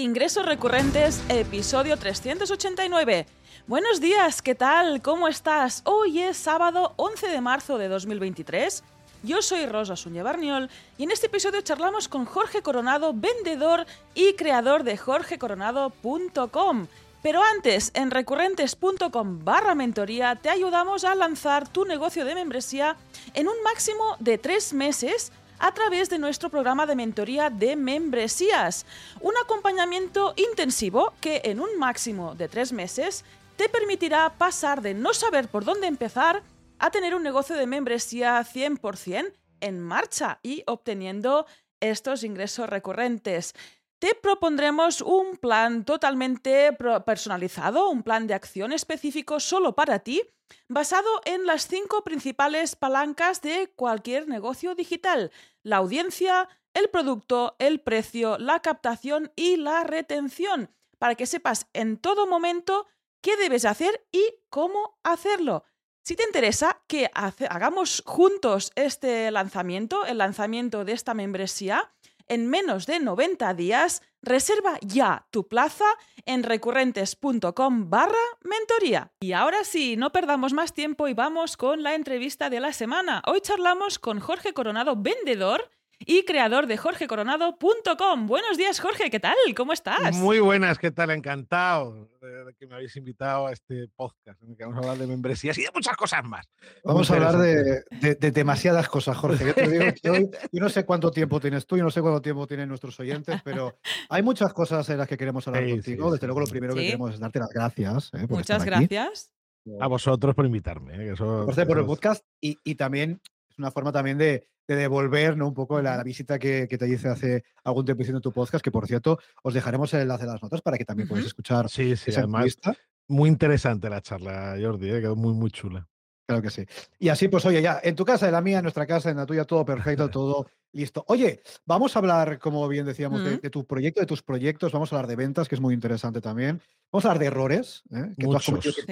Ingresos Recurrentes, episodio 389. Buenos días, ¿qué tal? ¿Cómo estás? Hoy es sábado 11 de marzo de 2023. Yo soy Rosa Suñé Barniol y en este episodio charlamos con Jorge Coronado, vendedor y creador de jorgecoronado.com. Pero antes, en recurrentes.com barra mentoría te ayudamos a lanzar tu negocio de membresía en un máximo de tres meses a través de nuestro programa de mentoría de membresías. Un acompañamiento intensivo que en un máximo de tres meses te permitirá pasar de no saber por dónde empezar a tener un negocio de membresía 100% en marcha y obteniendo estos ingresos recurrentes. Te propondremos un plan totalmente personalizado, un plan de acción específico solo para ti, basado en las cinco principales palancas de cualquier negocio digital, la audiencia, el producto, el precio, la captación y la retención, para que sepas en todo momento qué debes hacer y cómo hacerlo. Si te interesa que hagamos juntos este lanzamiento, el lanzamiento de esta membresía, en menos de 90 días, reserva ya tu plaza en recurrentes.com barra mentoría. Y ahora sí, no perdamos más tiempo y vamos con la entrevista de la semana. Hoy charlamos con Jorge Coronado, vendedor y creador de jorgecoronado.com. Buenos días, Jorge, ¿qué tal? ¿Cómo estás? Muy buenas, ¿qué tal? Encantado de que me habéis invitado a este podcast en el que vamos a hablar de membresías y de muchas cosas más. Vamos a hablar de, demasiadas cosas, Jorge. Yo, no sé cuánto tiempo tienes tú, y no sé cuánto tiempo tienen nuestros oyentes, pero hay muchas cosas en las que queremos hablar contigo. Desde luego, lo primero que queremos es darte las gracias. ¿eh? Muchas gracias. A vosotros por invitarme. ¿eh? por, por el podcast y, y también una forma también de, de devolver ¿no? un poco la, visita que, te hice hace algún tiempo diciendo tu podcast, que por cierto, os dejaremos el enlace de las notas para que también podáis escuchar. Sí, sí, además, muy interesante la charla, Jordi, ¿eh? quedó muy, muy chula. Claro que sí. Y así, pues, oye, ya, en tu casa, en la mía, en nuestra casa, en la tuya, todo perfecto, todo listo. Oye, vamos a hablar, como bien decíamos, de, tu proyecto, de tus proyectos, vamos a hablar de ventas, que es muy interesante también. Vamos a hablar de errores, ¿eh? que,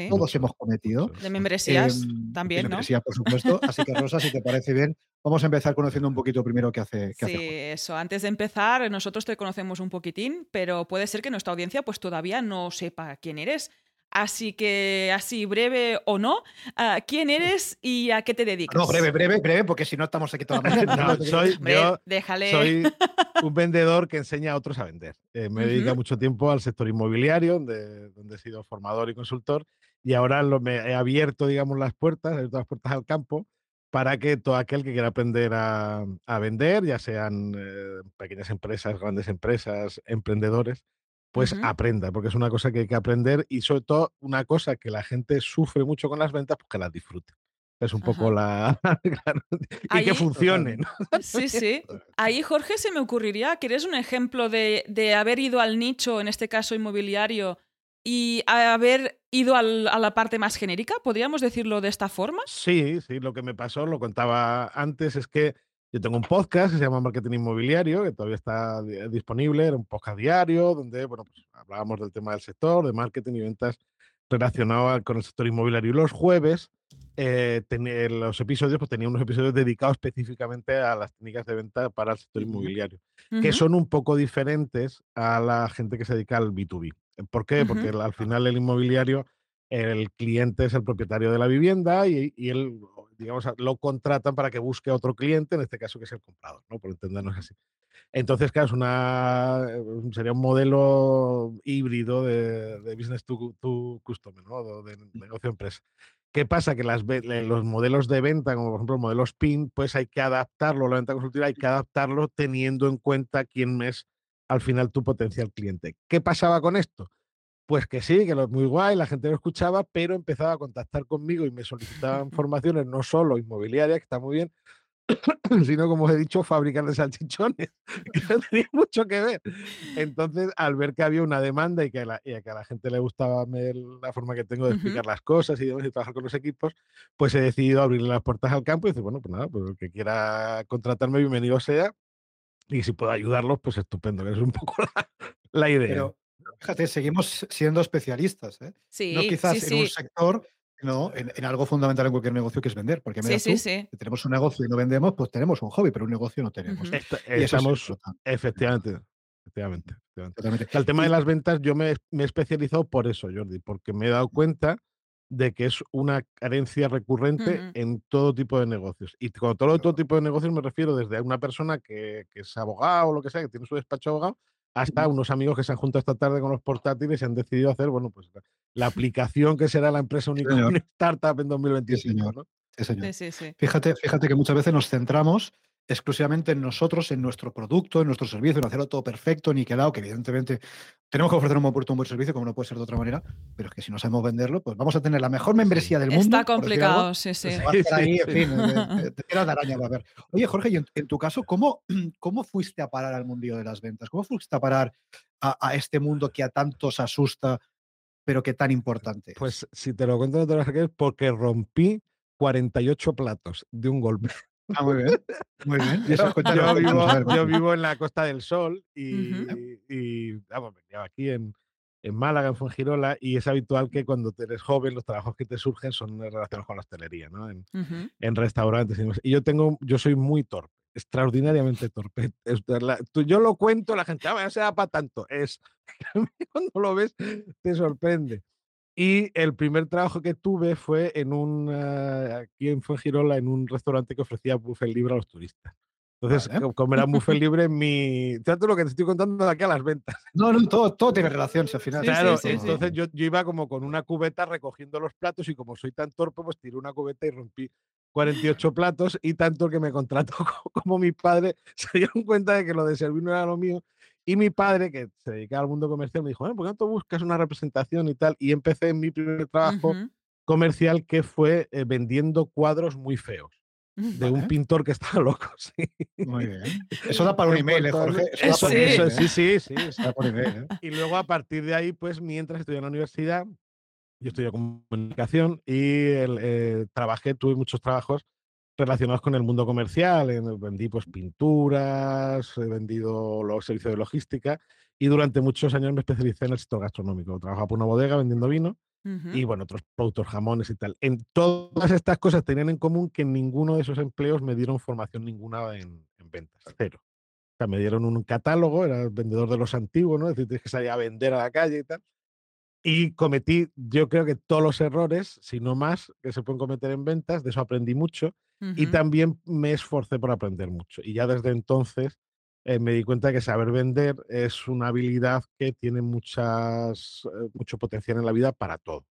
todos hemos cometido. De membresías em, también, de membresía, por supuesto. Así que, Rosa, si te parece bien, vamos a empezar conociendo un poquito primero qué hace. Qué sí, eso. Antes de empezar, nosotros te conocemos un poquitín, pero puede ser que nuestra audiencia pues todavía no sepa quién eres. Así que, así breve o no, ah, ¿quién eres y a qué te dedicas? No, breve, breve, breve, porque si no estamos aquí toda la mañana. soy, yo soy un vendedor que enseña a otros a vender. Eh, me dedico mucho tiempo al sector inmobiliario, donde, donde, he sido formador y consultor, y ahora lo, me he abierto, digamos, las puertas, he abierto las puertas al campo para que todo aquel que quiera aprender a, a vender, ya sean eh, pequeñas empresas, grandes empresas, emprendedores, pues aprenda, porque es una cosa que hay que aprender y sobre todo una cosa que la gente sufre mucho con las ventas, pues que las disfrute. Es un poco la... y que funcione. Sí, sí. Ahí, Jorge, se me ocurriría que eres un ejemplo de, de haber ido al nicho, en este caso inmobiliario, y haber ido a la parte más genérica, ¿podríamos decirlo de esta forma? Sí, sí, lo que me pasó, lo contaba antes, es que yo tengo un podcast que se llama Marketing Inmobiliario, que todavía está disponible, era un podcast diario, donde bueno, pues, hablábamos del tema del sector, de marketing y ventas relacionado con el sector inmobiliario. Y los jueves, eh, los episodios, pues tenía unos episodios dedicados específicamente a las técnicas de venta para el sector inmobiliario, que son un poco diferentes a la gente que se dedica al B2B. ¿Por qué? Porque al final el inmobiliario, el cliente es el propietario de la vivienda y, y él digamos, lo contratan para que busque a otro cliente, en este caso que es el comprador, ¿no? Por entendernos así. Entonces, claro, es una, eh, sería un modelo híbrido de, business to, to customer, ¿no? De negocio empresa. ¿Qué pasa? Que las, los modelos de venta, como por ejemplo el modelo SPIN, pues hay que adaptarlo, la venta consultiva hay que adaptarlo teniendo en cuenta quién es al final tu potencial cliente. ¿Qué pasaba con esto? Pues que sí, que lo es muy guay, la gente lo escuchaba, pero empezaba a contactar conmigo y me solicitaban informaciones no solo inmobiliarias, que está muy bien, sino como os he dicho, fábricas de salchichones, que no tenía mucho que ver. Entonces, al ver que había una demanda y que a la, y que a la gente le gustaba la forma que tengo de explicar las cosas y de trabajar con los equipos, pues he decidido abrirle las puertas al campo y decir, bueno, pues nada, pues el que quiera contratarme, bienvenido sea. Y si puedo ayudarlos, pues estupendo, que es un poco la, idea. Fíjate, seguimos siendo especialistas, ¿eh? Sí, no quizás en un sector, no, en, algo fundamental en cualquier negocio que es vender. Porque mira tú, si tenemos un negocio y no vendemos, pues tenemos un hobby, pero un negocio no tenemos. Estamos, efectivamente. efectivamente. el tema de las ventas, yo me, me, he especializado por eso, Jordi, porque me he dado cuenta de que es una carencia recurrente en todo tipo de negocios. Y con todo, todo tipo de negocios me refiero desde una persona que, que, es abogado o lo que sea, que tiene su despacho abogado, hasta unos amigos que se han juntado esta tarde con los portátiles y han decidido hacer, bueno, pues la aplicación que será la empresa única startup en 2025. ¿no? Sí, sí, sí. Fíjate, fíjate que muchas veces nos centramos exclusivamente en nosotros, en nuestro producto, en nuestro servicio, en hacerlo todo perfecto, niquelado, que evidentemente tenemos que ofrecer un buen producto, un buen servicio, como no puede ser de otra manera, pero es que si no sabemos venderlo, pues vamos a tener la mejor membresía del mundo. Está complicado, sí, sí. va en fin, te, araña a ver. Oye, Jorge, y en, tu caso, ¿cómo, ¿cómo fuiste a parar al mundillo de las ventas? ¿Cómo fuiste a parar a, este mundo que a tantos asusta, pero que tan importante? Pues si te lo cuento, no te lo porque rompí 48 platos de un golpe. Ah, muy bien. Muy bien. Yo, vivo, en la Costa del Sol y, vamos, aquí en, en Málaga, en Fuengirola, y es habitual que cuando eres joven los trabajos que te surgen son relacionados con la hostelería, ¿no? En, en restaurantes y, yo tengo, yo soy muy torpe, extraordinariamente torpe. yo lo cuento, la gente, ah, se da para tanto. Es, cuando lo ves, te sorprende. Y el primer trabajo que tuve fue en un, uh, aquí en Fuengirola, en un restaurante que ofrecía buffet libre a los turistas. Entonces, como era buffet libre, mi. Trato lo que te estoy contando de aquí a las ventas. No, no, todo, todo tiene relación, al final. claro, entonces yo, yo, iba como con una cubeta recogiendo los platos y como soy tan torpe, pues tiré una cubeta y rompí 48 platos y tanto que me contrató como mi padre se dieron cuenta de que lo de servir no era lo mío y mi padre, que se dedicaba al mundo comercial, me dijo, ¿por qué no buscas una representación y tal? Y empecé en mi primer trabajo comercial que fue eh, vendiendo cuadros muy feos. De un pintor que estaba loco, sí. Muy bien. Eso da para un email, ¿eh, Jorge? Eso, eso, sí, sí, sí. Eso por email, ¿eh? Y luego a partir de ahí, pues mientras estudié en la universidad, yo estudié comunicación y eh, trabajé, tuve muchos trabajos relacionados con el mundo comercial. Vendí pues pinturas, he vendido los servicios de logística y durante muchos años me especialicé en el sector gastronómico. Trabajaba por una bodega vendiendo vino y bueno, otros productos, jamones y tal. En todas estas cosas tenían en común que ninguno de esos empleos me dieron formación ninguna en, ventas, cero. O sea, me dieron un catálogo, era el vendedor de los antiguos, ¿no? Es decir, tienes que salir a vender a la calle y tal. Y cometí, yo creo que todos los errores, si no más, que se pueden cometer en ventas, de eso aprendí mucho y también me esforcé por aprender mucho. Y ya desde entonces eh, me di cuenta de que saber vender es una habilidad que tiene muchas, eh, mucho potencial en la vida para todo.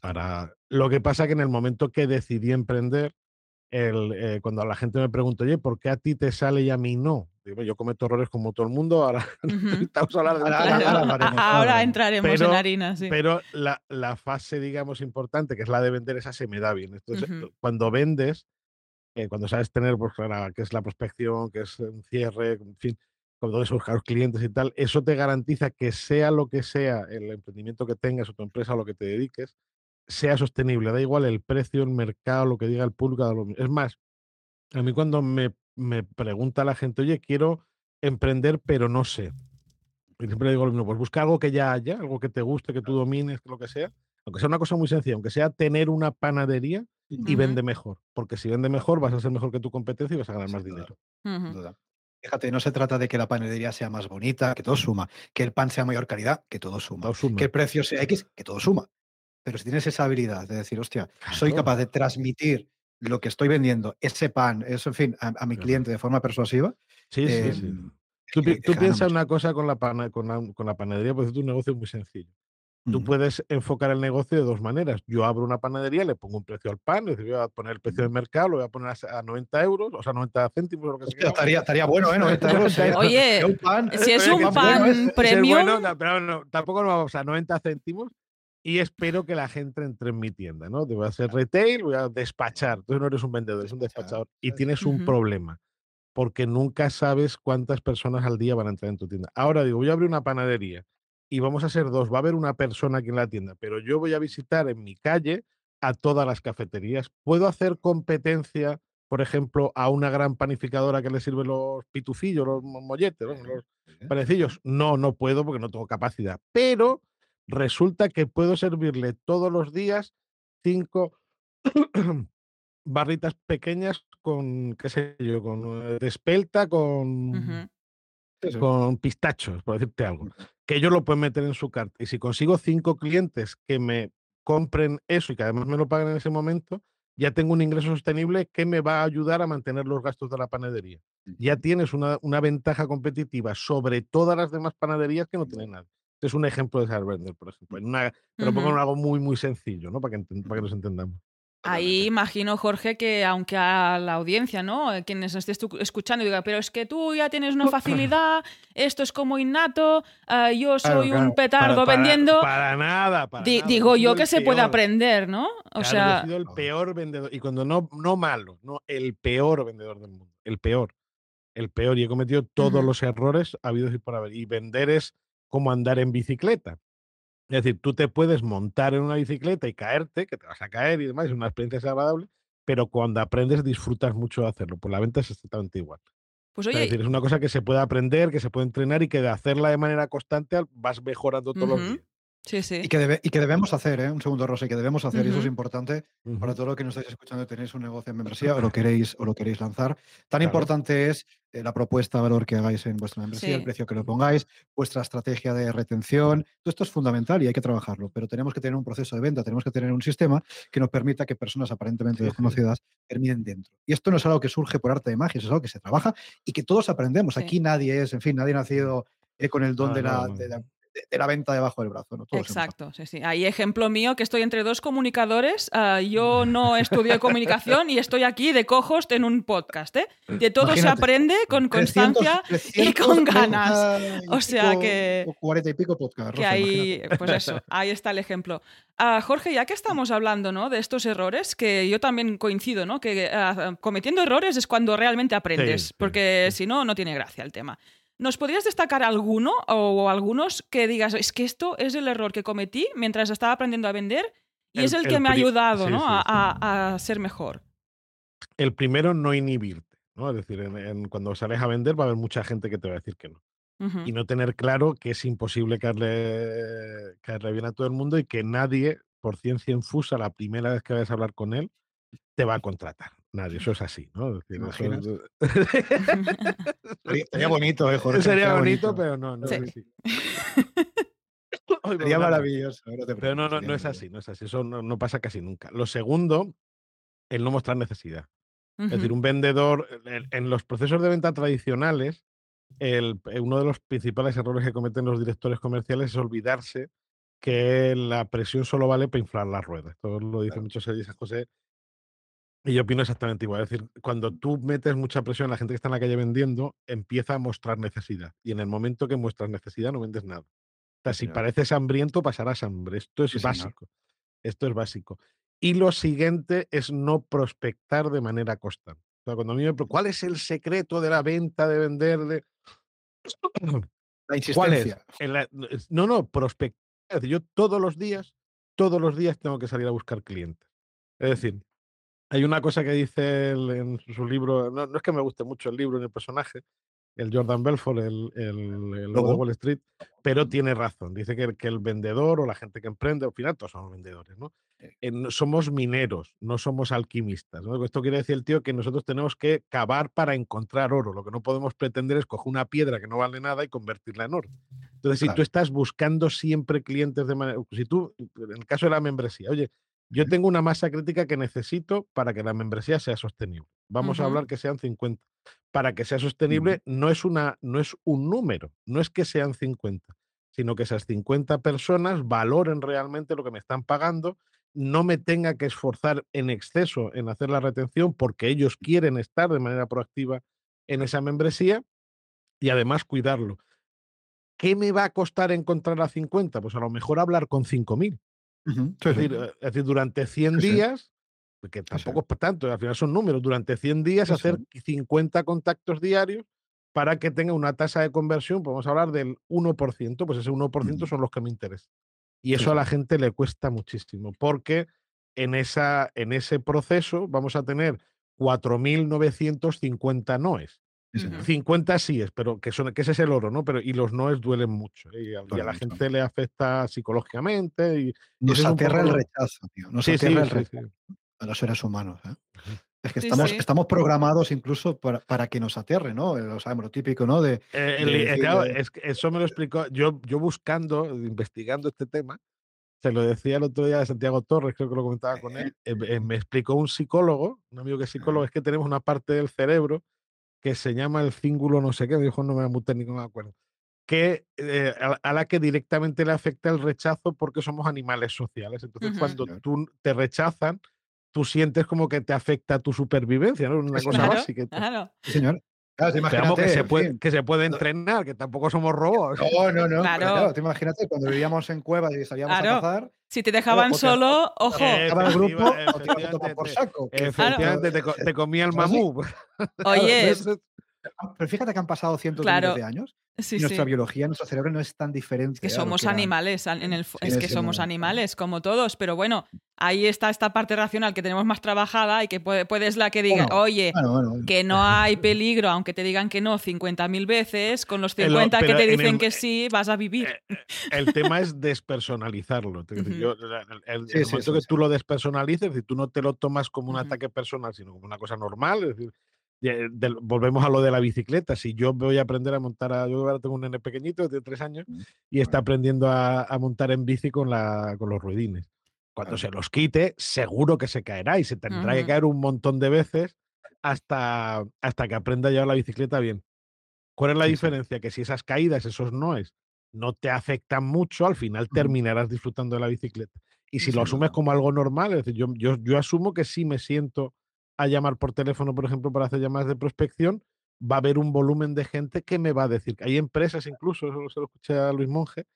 Para... Lo que pasa que en el momento que decidí emprender, el, eh, cuando la gente me pregunta, oye, ¿por qué a ti te sale y a mí no? yo cometo errores como todo el mundo, ahora ahora, entraremos en harina, sí. Pero la, la, fase, digamos, importante, que es la de vender, esa se me da bien. Entonces, cuando vendes, eh, cuando sabes tener, pues, que es la prospección, que es un cierre, en fin, cuando debes buscar los clientes y tal, eso te garantiza que sea lo que sea el emprendimiento que tengas o tu empresa o lo que te dediques, sea sostenible. Da igual el precio, el mercado, lo que diga el público. Es más, a mí cuando me, me pregunta la gente, oye, quiero emprender, pero no sé. Y siempre digo lo mismo, pues busca algo que ya haya, algo que te guste, que tú domines, lo que sea. Aunque sea una cosa muy sencilla, aunque sea tener una panadería, y vende mejor. Porque si vende mejor, vas a ser mejor que tu competencia y vas a ganar más dinero. Fíjate, no se trata de que la panadería sea más bonita, que todo suma, que el pan sea mayor calidad, que todo suma, que el precio sea X, que todo suma. Pero si tienes esa habilidad de decir, hostia, soy capaz de transmitir lo que estoy vendiendo, ese pan, eso, en fin, a, mi cliente de forma persuasiva. Sí, sí, sí. Em, tú, piensas una cosa con la, con la, con la panadería, pues es un negocio muy sencillo. Tú puedes enfocar el negocio de dos maneras. Yo abro una panadería, le pongo un precio al pan, le voy a poner el precio del mercado, lo voy a poner a 90 euros, o sea, 90 céntimos. Lo que estaría, estaría, bueno, ¿eh? 90 euros. ¿eh? Oye, si es un pan premium. pero no, tampoco no vamos a 90 céntimos y espero que la gente entre en mi tienda, ¿no? Te voy a hacer retail, voy a despachar. Entonces no eres un vendedor, eres un despachador. Y tienes un problema, porque nunca sabes cuántas personas al día van a entrar en tu tienda. Ahora digo, voy a abrir una panadería y vamos a ser dos. Va a haber una persona aquí en la tienda, pero yo voy a visitar en mi calle a todas las cafeterías. ¿Puedo hacer competencia, por ejemplo, a una gran panificadora que le sirve los pitufillos, los molletes, los parecillos? No, no puedo porque no tengo capacidad. Pero resulta que puedo servirle todos los días cinco barritas pequeñas con, qué sé yo, con eh, despelta, con con pistachos, por decirte algo, que ellos lo pueden meter en su carta. Y si consigo cinco clientes que me compren eso y que además me lo paguen en ese momento, ya tengo un ingreso sostenible que me va a ayudar a mantener los gastos de la panadería. Ya tienes una, ventaja competitiva sobre todas las demás panaderías que no tienen nada. Este es un ejemplo de saber vender, por ejemplo. pero pongo algo muy, muy sencillo, ¿no? Para que, para que nos entendamos. Ahí imagino, Jorge, que aunque a la audiencia, ¿no? Quienes estés escuchando diga, pero es que tú ya tienes una facilidad, esto es como innato, ah, yo soy un petardo vendiendo. Para, nada, para Digo yo que se puede aprender, ¿no? O sea. He sido el peor vendedor, y cuando no, no malo, no, el peor vendedor del mundo, el peor. El peor, y he cometido todos los errores habidos y por haber. Y vender es como andar en bicicleta. Es decir, tú te puedes montar en una bicicleta y caerte, que te vas a caer y demás, es una experiencia desagradable, pero cuando aprendes disfrutas mucho de hacerlo. Pues la venta es exactamente igual. Pues oye, es decir, es una cosa que se puede aprender, que se puede entrenar y que de hacerla de manera constante vas mejorando todos los días. Sí, sí. Y que, y que debemos hacer, ¿eh? un segundo, Rosa, y que debemos hacer, y eso es importante para todo lo que nos estáis escuchando, tenéis un negocio en membresía o lo queréis, o lo queréis lanzar. Tan importante es eh, la propuesta de valor que hagáis en vuestra membresía, el precio que lo pongáis, vuestra estrategia de retención. Todo esto es fundamental y hay que trabajarlo, pero tenemos que tener un proceso de venta, tenemos que tener un sistema que nos permita que personas aparentemente desconocidas terminen dentro. Y esto no es algo que surge por arte de magia, es algo que se trabaja y que todos aprendemos. Aquí nadie es, en fin, nadie ha nacido eh, con el don de, la, de, la venta debajo del brazo. ¿no? Exacto, sí, sí. Hay ejemplo mío que estoy entre dos comunicadores. Ah, yo no estudié comunicación y estoy aquí de cojos en un podcast. ¿eh? De todo se aprende con constancia y con ganas. O sea que. 40 y pico podcast. que ahí, pues eso, ahí está el ejemplo. Ah, Jorge, ya que estamos hablando ¿no? de estos errores, que yo también coincido, ¿no? que ah, cometiendo errores es cuando realmente aprendes, porque si no, no tiene gracia el tema. ¿Nos podrías destacar alguno o algunos que digas, es que esto es el error que cometí mientras estaba aprendiendo a vender y es el, que me ha ayudado a, ser mejor? El primero, no inhibirte. ¿no? Es decir, cuando sales a vender va a haber mucha gente que te va a decir que no. Y no tener claro que es imposible caerle, caerle bien a todo el mundo y que nadie, por ciencia infusa, la primera vez que vayas a hablar con él, te va a contratar. Nadie, eso es así, ¿no? sería bonito, ¿eh, Jorge? Sería, bonito, pero no, no es así. sería maravilloso. pero no, no, no es así, no es así. Eso no, pasa casi nunca. Lo segundo, el no mostrar necesidad. Es decir, un vendedor, en, los procesos de venta tradicionales, el, eh, uno de los principales errores que cometen los directores comerciales es olvidarse que la presión solo vale para inflar las ruedas. Esto lo dice mucho José y yo opino exactamente igual. Es decir, cuando tú metes mucha presión en la gente que está en la calle vendiendo, empieza a mostrar necesidad. Y en el momento que muestras necesidad, no vendes nada. O sea, si pareces hambriento, pasarás hambre. Esto es básico. Esto es básico. Y lo siguiente es no prospectar de manera constante. O sea, cuando a mí me ¿cuál es el secreto de la venta, de vender? De... La insistencia. No, no, prospectar. Yo todos los días, todos los días tengo que salir a buscar clientes. Es decir, hay una cosa que dice él en su libro, no, es que me guste mucho el libro ni el personaje, el Jordan Belfort, el, el, de Wall Street, pero tiene razón. Dice que, que, el vendedor o la gente que emprende, al final todos somos vendedores, ¿no? somos mineros, no somos alquimistas. ¿no? Esto quiere decir el tío que nosotros tenemos que cavar para encontrar oro. Lo que no podemos pretender es coger una piedra que no vale nada y convertirla en oro. Entonces, si tú estás buscando siempre clientes de manera. Si tú, en el caso de la membresía, oye, yo tengo una masa crítica que necesito para que la membresía sea sostenible. Vamos a hablar que sean 50. Para que sea sostenible no, es una, no es un número, no es que sean 50, sino que esas 50 personas valoren realmente lo que me están pagando, no me tenga que esforzar en exceso en hacer la retención porque ellos quieren estar de manera proactiva en esa membresía y además cuidarlo. ¿Qué me va a costar encontrar a 50? Pues a lo mejor hablar con 5.000 eh, es, decir, durante 100 días, porque tampoco es tanto, al final son números, durante 100 días hacer 50 contactos diarios para que tenga una tasa de conversión, podemos hablar del 1%, pues ese 1% son los que me interesan. Y eso a la gente le cuesta muchísimo, porque en, esa, en ese proceso vamos a tener 4.950 noes. 50 sí es, pero que, son, que ese es el oro, ¿no? Pero, y los noes duelen mucho. ¿eh? Y, a, la gente le afecta psicológicamente. Y, Nos aterra el rechazo, tío. Nos aterra el rechazo a los seres humanos. ¿eh? Es que estamos, estamos programados incluso para, que nos aterre, ¿no? Lo sabemos, lo típico, ¿no? De, eh, claro, es que eso me lo explicó. Yo, yo buscando, investigando este tema, se lo decía el otro día de Santiago Torres, creo que lo comentaba con él, eh, me explicó un psicólogo, un amigo que es psicólogo, es que tenemos una parte del cerebro que se llama el cíngulo no sé qué, me dijo no me muy técnico, no me acuerdo, que eh, a, la que directamente le afecta el rechazo porque somos animales sociales. Entonces, cuando tú te rechazan, tú sientes como que te afecta tu supervivencia, ¿no? Una cosa básica. Claro. Sí, señor. Claro, que, se puede, que se puede entrenar, que tampoco somos robots. No, no, no. Claro. te imagínate cuando vivíamos en cuevas y salíamos a cazar. Si te dejaban solo, ojo. El grupo te por saco. Efectivamente, te, comía el mamú. Oye. Pero fíjate que han pasado cientos de años nuestra biología, nuestro cerebro no es tan diferente. Es que somos animales, en el, es que somos animales, como todos, pero bueno, ahí está esta parte racional que tenemos más trabajada y que puedes la que diga, oye, que no hay peligro, aunque te digan que no 50.000 veces, con los 50 que te dicen que sí, vas a vivir. Eh, eh, el, tema es despersonalizarlo. el, momento que tú lo despersonalices, es decir, tú no te lo tomas como un ataque personal, sino como una cosa normal, es decir, volvemos a lo de la bicicleta. Si yo voy a aprender a montar, a, yo ahora tengo un nene pequeñito de tres años y está aprendiendo a, montar en bici con, la, con los ruedines. Cuando se los quite, seguro que se caerá y se tendrá que caer un montón de veces hasta, hasta que aprenda a llevar la bicicleta bien. ¿Cuál es la diferencia? Que si esas caídas, esos noes, no te afectan mucho, al final terminarás disfrutando de la bicicleta. Y si lo asumes como algo normal, es decir, yo, yo, yo asumo que sí me siento a llamar por teléfono, por ejemplo, para hacer llamadas de prospección, va a haber un volumen de gente que me va a decir. Hay empresas, incluso, eso se lo escuché a Luis Monge,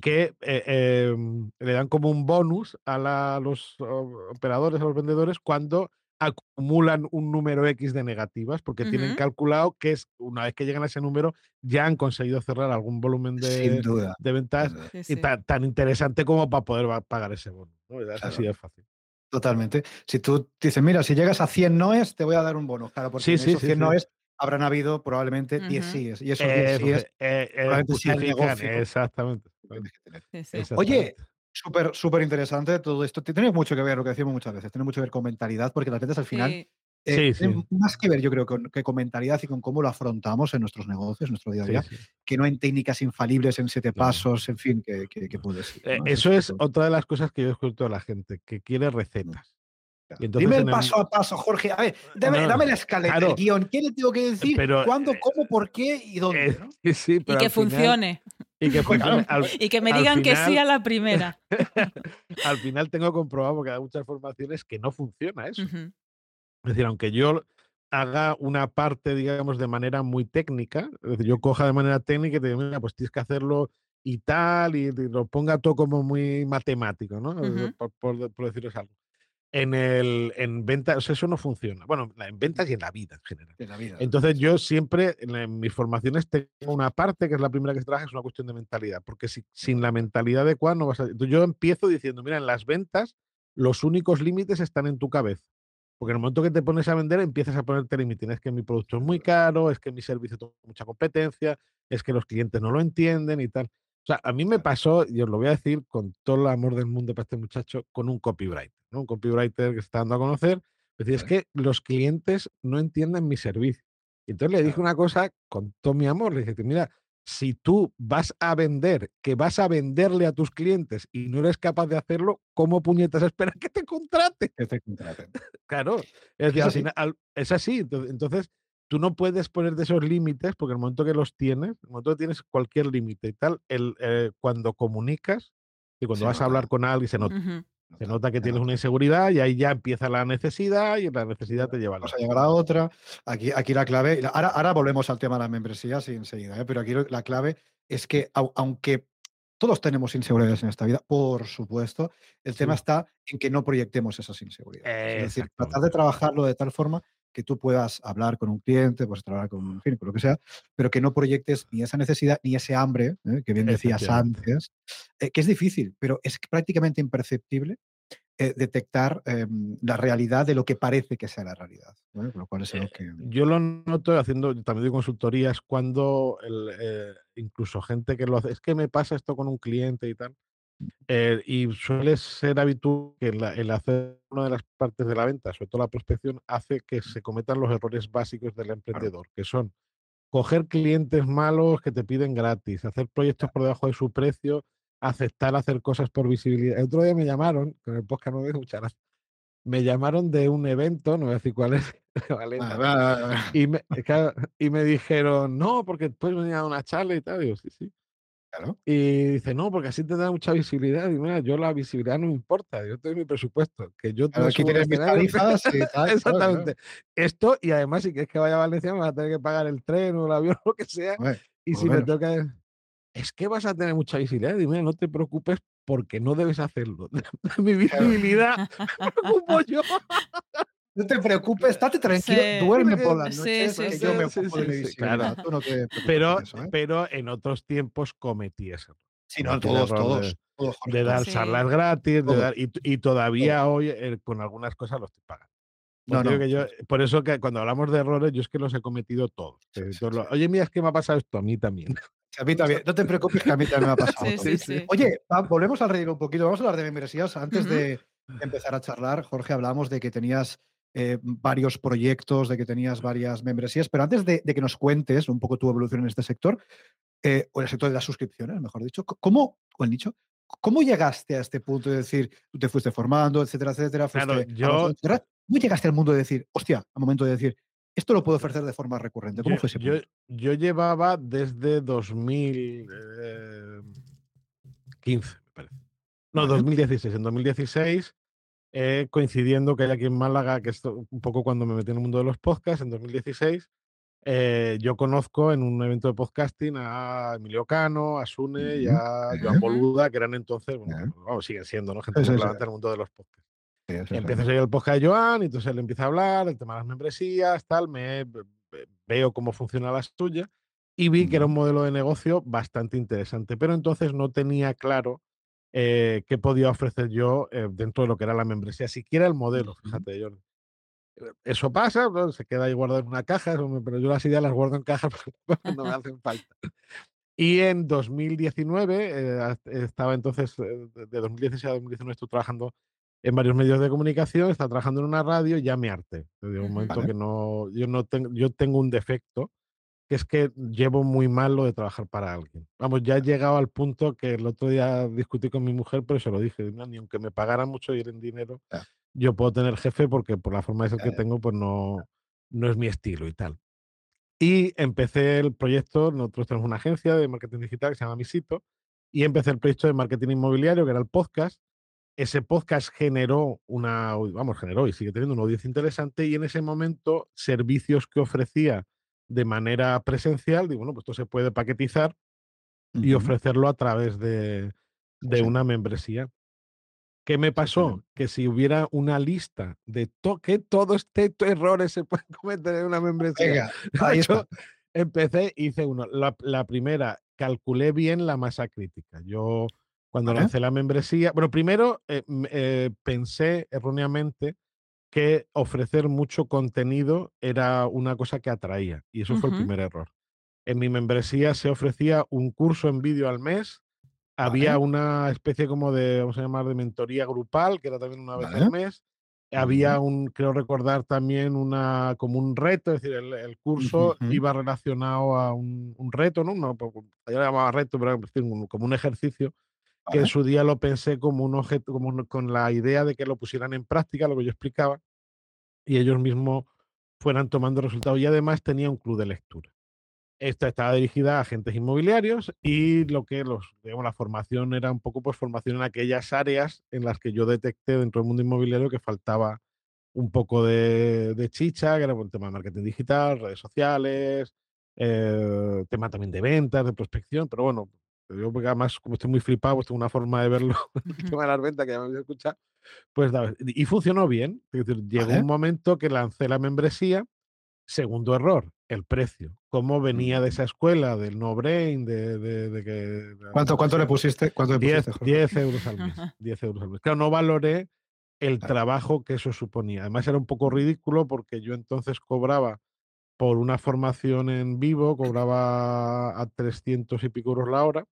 que eh, em, le dan como un bonus a, los operadores, a los vendedores, cuando acumulan un número X de negativas, porque tienen calculado que es una vez que llegan a ese número, ya han conseguido cerrar algún volumen de, de ventas y tan, interesante como para poder pagar ese bono. Es así de fácil. Totalmente. Si tú dices, mira, si llegas a 100 noes, te voy a dar un bono. Claro, porque esos 100 noes habrán habido probablemente 10 síes. Y esos 10 síes eh, eh, Exactamente. Oye, súper, súper interesante todo esto. Tiene mucho que ver, lo que decimos muchas veces, tiene mucho que ver con mentalidad, porque las ventas al final eh, más que ver, yo creo, con, que con mentalidad y con cómo lo afrontamos en nuestros negocios, en nuestro día a día, que no hay técnicas infalibles en siete pasos, en fin, que, que, puedes. Eh, eso es otra de las cosas que yo escucho a la gente, que quiere mm. recetas. Dime el paso a paso, Jorge. A ver, dame, la escaleta, el guion. ¿Qué le tengo que decir? ¿Cuándo, eh, cómo, por qué y dónde? y que funcione. y que, y que me digan que sí a la primera. al final tengo comprobado, porque hay muchas formaciones, que no funciona eso. Es decir, aunque yo haga una parte, digamos, de manera muy técnica, es decir, yo coja de manera técnica y te digo, mira, pues tienes que hacerlo y tal, y, lo ponga todo como muy matemático, ¿no? por, por, deciros algo. En, el, en ventas, eso no funciona. Bueno, en ventas y en la vida en general. En la vida. Entonces, yo siempre en, mis formaciones tengo una parte que es la primera que se trabaja, es una cuestión de mentalidad, porque si, sin la mentalidad adecuada no vas a. Entonces, yo empiezo diciendo, mira, en las ventas, los únicos límites están en tu cabeza. Porque en el momento que te pones a vender, empiezas a ponerte límites. Es que mi producto es muy caro, es que mi servicio tiene mucha competencia, es que los clientes no lo entienden y tal. O sea, a mí me pasó, y os lo voy a decir con todo el amor del mundo para este muchacho, con un copywriter, ¿no? Un copywriter que se está dando a conocer. Es decir, es que los clientes no entienden mi servicio. Y entonces le dije una cosa con todo mi amor. Le dije, mira, si tú vas a vender, que vas a venderle a tus clientes y no eres capaz de hacerlo, ¿cómo puñetas esperas que te contraten? Que te contraten. claro, es, así. es así. Entonces, tú no puedes poner de esos límites porque el momento que los tienes, en el momento que tienes cualquier límite y tal, el, eh, cuando comunicas y cuando vas a hablar con alguien se nota. Se nota que tienes una inseguridad y ahí ya empieza la necesidad y la necesidad te lleva a la, a llegar a otra. Aquí, aquí la clave, ahora, ahora volvemos al tema de la membresía sí, enseguida, ¿eh? pero aquí la clave es que aunque todos tenemos inseguridades en esta vida, por supuesto, el tema está en que no proyectemos esas inseguridades. Es decir, tratar de trabajarlo de tal forma que tú puedas hablar con un cliente, puedes trabajar con, un fin, con lo que sea, pero que no proyectes ni esa necesidad ni ese hambre, ¿eh? que bien decías antes, eh, que es difícil, pero es prácticamente imperceptible eh, detectar em, la realidad de lo que parece que sea la realidad. Lo cual es que... Yo lo noto haciendo también de consultorías cuando incluso gente que lo hace, es que me pasa esto con un cliente y tal. Eh, y suele ser habitual que el, hacer una de las partes de la venta, sobre todo la prospección, hace que se cometan los errores básicos del emprendedor, que son coger clientes malos que te piden gratis, hacer proyectos por debajo de su precio, aceptar hacer cosas por visibilidad. El otro día me llamaron, con el podcast no me escucharás, me llamaron de un evento, no voy a decir cuál es, y, me, y me dijeron, no, porque después venía una charla y tal, digo, sí, sí. Y dice, no, porque así te da mucha visibilidad. Y mira, yo la visibilidad no me importa, yo tengo mi presupuesto, que yo tengo aquí tienes mis tarifas y tal. Exactamente. Esto, y además, si quieres que vaya a Valencia, me vas a tener que pagar el tren o el avión o lo que sea. y si me toca, es que vas a tener mucha visibilidad. Y mira, no te preocupes porque no debes hacerlo. mi visibilidad me preocupo yo. No te preocupes, estate tranquilo, duerme por las noches, sí, sí, yo me ocupo de claro. no pero, ¿eh? pero en otros tiempos cometí eso. Sí, no, todos, todos, de, dar charlas gratis, de dar, y, y, todavía hoy eh, con algunas cosas lo estoy pagando. No, no. Que yo, por eso que cuando hablamos de errores, yo es que los he cometido todos. Oye, mira, es que me ha pasado esto, a mí también. A mí también. No te preocupes que a mí también me ha pasado. Oye, volvemos al reír un poquito. Vamos a hablar de membresías. Antes de empezar a charlar, Jorge, hablábamos de que tenías eh, varios proyectos, de que tenías varias membresías, pero antes de, que nos cuentes un poco tu evolución en este sector, eh, o en el sector de las suscripciones, mejor dicho, ¿cómo, o el nicho, ¿cómo llegaste a este punto de decir, tú te fuiste formando, etcétera, etcétera? claro, yo... ¿Cómo llegaste al mundo de decir, hostia, al momento de decir, esto lo puedo ofrecer de forma recurrente? ¿Cómo yo, fue ese punto? Yo, llevaba desde 2015, eh, me parece. No, 2016. En 2016 eh, coincidiendo que hay aquí en Málaga, que es un poco cuando me metí en el mundo de los podcasts, en 2016, eh, yo conozco en un evento de podcasting a Emilio Cano, a Sune y a Joan Boluda, que eran entonces, bueno, siguen siendo, ¿no? Gente muy en el mundo de los podcasts. empieza a seguir el podcast de Joan, y entonces él empieza a hablar, el tema de las membresías, tal, me veo cómo funciona la suya y vi que era un modelo de negocio bastante interesante, pero entonces no tenía claro eh, qué podía ofrecer yo eh, dentro de lo que era la membresía, siquiera el modelo, fíjate, yo. Eh, eso pasa, se queda ahí guardado en una caja, pero yo las ideas las guardo en cajas no me hacen falta. Y en 2019, estaba entonces, de 2016 a 2019 estoy trabajando en varios medios de comunicación, estaba trabajando en una radio y ya me harté. De un momento que no, yo no tengo, yo tengo un defecto que es que llevo muy mal lo de trabajar para alguien. Vamos, ya he llegado al punto que el otro día discutí con mi mujer, pero se lo dije, ni aunque me pagaran mucho ir en dinero, yo puedo tener jefe porque por la forma de ser que tengo, pues no, no es mi estilo y tal. Y empecé el proyecto, nosotros tenemos una agencia de marketing digital que se llama Misito, y empecé el proyecto de marketing inmobiliario, que era el podcast. Ese podcast generó una, vamos, generó y sigue teniendo una audiencia interesante, y en ese momento, servicios que ofrecía de manera presencial, digo, bueno, pues esto se puede paquetizar y ofrecerlo a través de, de una membresía. ¿Qué me pasó? Que si hubiera una lista de que todos estos errores se pueden cometer en una membresía, yo empecé, hice uno. La, la, primera, calculé bien la masa crítica. Yo cuando lancé la membresía, bueno, primero eh, eh, pensé erróneamente que ofrecer mucho contenido era una cosa que atraía. Y eso fue el primer error. En mi membresía se ofrecía un curso en vídeo al mes. Había una especie como de, vamos a llamar, de mentoría grupal, que era también una vez al mes. Había un, creo recordar también una, como un reto, es decir, el, curso iba relacionado a un, reto, ¿no? no yo lo llamaba reto, pero como un ejercicio, que en su día lo pensé como un objeto, como con la idea de que lo pusieran en práctica, lo que yo explicaba, y ellos mismos fueran tomando resultados. Y además tenía un club de lectura. Esta estaba dirigida a agentes inmobiliarios y lo que los, digamos, la formación era un poco pues formación en aquellas áreas en las que yo detecté dentro del mundo inmobiliario que faltaba un poco de, chicha, que era el tema de marketing digital, redes sociales, eh, tema también de ventas, de prospección, pero bueno, yo porque además como estoy muy flipado, pues tengo una forma de verlo, tema de las ventas que ya me habéis escuchado, pues y funcionó bien. llegó un momento que lancé la membresía. Segundo error, el precio. ¿Cómo venía de mm. esa escuela, del no brain, de, de, que. ¿Cuánto, ¿Cuánto le pusiste? ¿Cuánto 10, euros al mes. 10 euros al mes. Claro, no valoré el trabajo que eso suponía. Además, era un poco ridículo porque yo entonces cobraba por una formación en vivo, cobraba a 300 y pico euros la hora.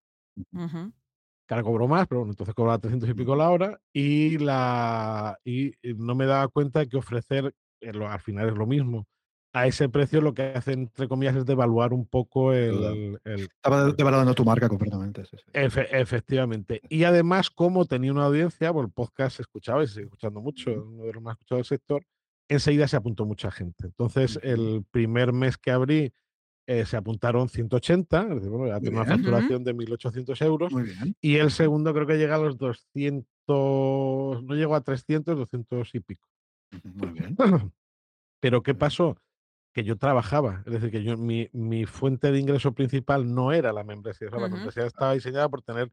que ahora cobro más, pero bueno, entonces cobraba 300 y pico la hora y, la, y no me daba cuenta de que ofrecer, eh, al final es lo mismo, a ese precio lo que hace, entre comillas, es devaluar un poco el... Estaba devaluando tu marca completamente. efectivamente. Y además, como tenía una audiencia, pues el podcast se escuchaba y se sigue escuchando mucho, uno de los más escuchados del sector, enseguida se apuntó mucha gente. Entonces, el primer mes que abrí, eh, se apuntaron 180, es decir, bueno, ya tiene una facturación de 1.800 euros. Y el segundo creo que llega a los 200, no llegó a 300, 200 y pico. Muy bien. Pero ¿qué pasó? que yo trabajaba. Es decir, que yo, mi, mi fuente de ingreso principal no era la membresía. La membresía estaba diseñada por tener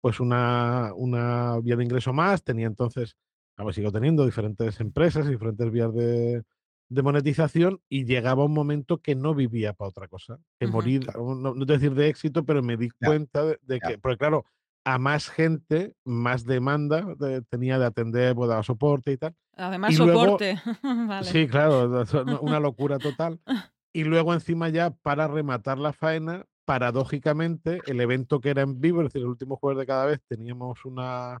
pues una, una vía de ingreso más. Tenía entonces, ahora sigo teniendo diferentes empresas, diferentes vías de, de, monetización y llegaba un momento que no vivía para otra cosa. Que morir, no, no, decir de éxito, pero me di cuenta de, que, porque claro, a más gente, más demanda tenía de atender, pues, dar soporte y tal. Además, soporte. Sí, claro, una locura total. Y luego encima ya, para rematar la faena, paradójicamente, el evento que era en vivo, es decir, el último jueves de cada vez, teníamos una,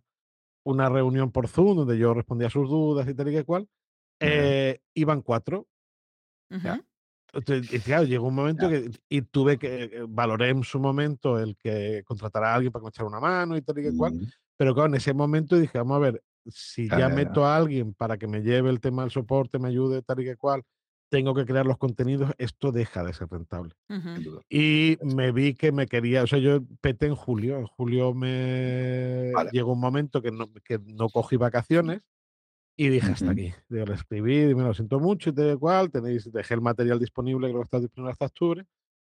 una reunión por Zoom donde yo respondía a sus dudas y tal y que cual. Eh, iban cuatro. Y claro, llegó un momento que y tuve que eh, valoré en su momento el que contratara a alguien para echar una mano y tal y que cual. Pero claro, en ese momento dije, vamos a ver, si ya meto a alguien para que me lleve el tema del soporte, me ayude, tal y que cual, tengo que crear los contenidos, esto deja de ser rentable. Y me vi que me quería, o sea, yo peté en julio, en julio me llegó un momento que no, que no cogí vacaciones y dije hasta aquí. Digo, le escribí, me lo siento mucho y tal cual, tenéis, dejé el material disponible, creo que está disponible hasta octubre,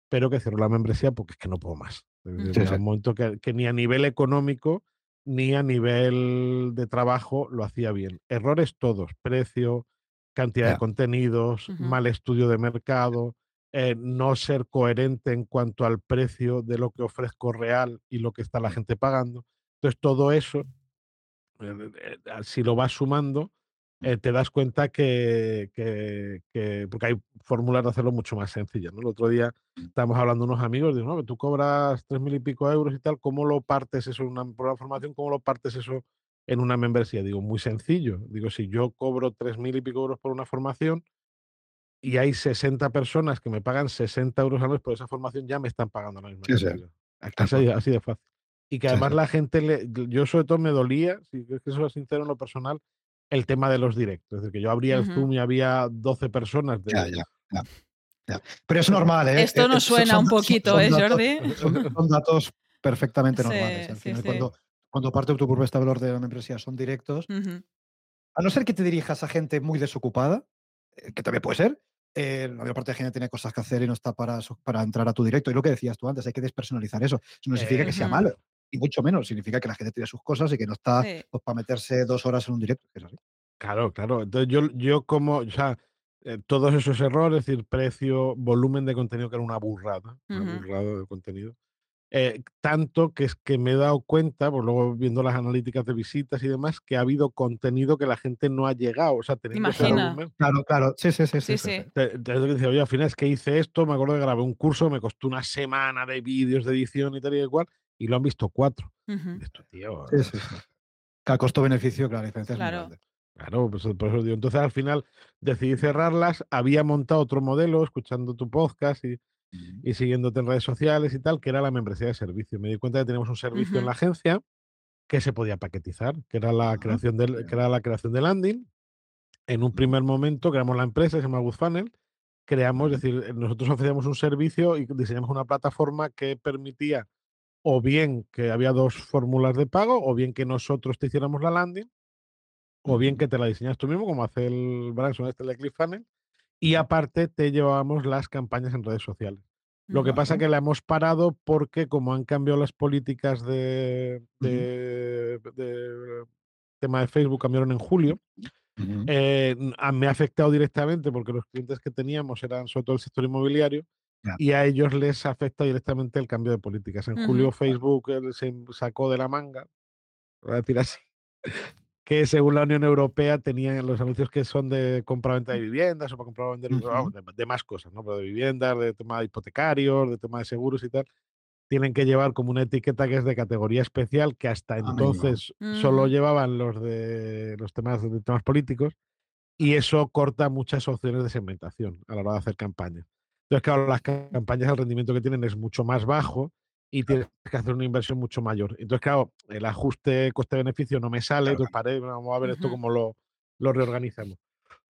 pero que cerró la membresía porque es que no puedo más. un momento que, que, ni a nivel económico ni a nivel de trabajo lo hacía bien. Errores todos, precio, cantidad de contenidos, mal estudio de mercado, eh, no ser coherente en cuanto al precio de lo que ofrezco real y lo que está la gente pagando. Entonces, todo eso eh, eh, si lo vas sumando, te das cuenta que, porque hay fórmulas de hacerlo mucho más sencillas. ¿no? El otro día estábamos hablando unos amigos, digo, no, tú cobras tres mil y pico euros y tal, ¿cómo lo partes eso en una, por formación? ¿Cómo lo partes eso en una membresía? Digo, muy sencillo. Digo, si yo cobro tres mil y pico euros por una formación y hay 60 personas que me pagan 60 euros al mes por esa formación, ya me están pagando la misma. así de fácil. Y que además la gente, le, yo sobre todo me dolía, si es que soy sincero en lo personal, el tema de los directos. Es decir, que yo abría el Zoom y había 12 personas. De, ya, ya, ya, Pero es normal, ¿eh? Esto nos suena un poquito, ¿eh, Jordi? Son, datos perfectamente normales. Cuando, cuando, parte de tu propuesta de valor de una empresa son directos, a no ser que te dirijas a gente muy desocupada, eh, que también puede ser, eh, la mayor parte de la gente tiene cosas que hacer y no está para, para entrar a tu directo. Y lo que decías tú antes, hay que despersonalizar eso. Eso no significa que sea malo y mucho menos. Significa que la gente tiene sus cosas y que no está pues, para meterse dos horas en un directo. Claro, claro. Entonces yo, yo como, o sea, eh, todos esos errores, es decir, precio, volumen de contenido, que era una burrada, una burrada de contenido. Eh, tanto que es que me he dado cuenta, pues luego viendo las analíticas de visitas y demás, que ha habido contenido que la gente no ha llegado. O sea, teniendo Imagina. Claro, claro. Sí, sí, sí. sí, sí. Te, oye, al final es que hice esto, me acuerdo que grabé un curso, me costó una semana de vídeos de edición y tal y igual, y lo han visto cuatro. Esto, tío. Sí, sí, sí. costo-beneficio, claro, la diferencia es claro. muy Claro, pues, por eso digo. Entonces al final decidí cerrarlas, había montado otro modelo escuchando tu podcast y, y siguiéndote en redes sociales y tal, que era la membresía de servicio. Me di cuenta que teníamos un servicio en la agencia que se podía paquetizar, que era la creación del, que era la creación de landing. En un primer momento creamos la empresa, se llama GoodFunnel, creamos, es decir, nosotros ofrecíamos un servicio y diseñamos una plataforma que permitía o bien que había dos fórmulas de pago, o bien que nosotros te hiciéramos la landing, o bien que te la diseñas tú mismo, como hace el Branson este de ClickFunnels, y aparte te llevábamos las campañas en redes sociales. Lo que pasa es que la hemos parado porque como han cambiado las políticas de, tema de Facebook, cambiaron en julio, eh, me ha afectado directamente porque los clientes que teníamos eran sobre todo el sector inmobiliario y a ellos les afecta directamente el cambio de políticas. En julio Facebook se sacó de la manga, voy a decir así, que según la Unión Europea tenían los anuncios que son de compra-venta de viviendas o para comprar vender de, más cosas, ¿no? Pero de viviendas, de tema de hipotecarios, de tema de seguros y tal. tienen que llevar como una etiqueta que es de categoría especial, que hasta entonces solo llevaban los de los temas de temas políticos, y eso corta muchas opciones de segmentación a la hora de hacer campaña. Entonces, claro, las campañas, el rendimiento que tienen es mucho más bajo y tienes que hacer una inversión mucho mayor. Entonces, claro, el ajuste coste-beneficio no me sale, entonces paré, vamos a ver esto cómo lo, lo reorganizamos.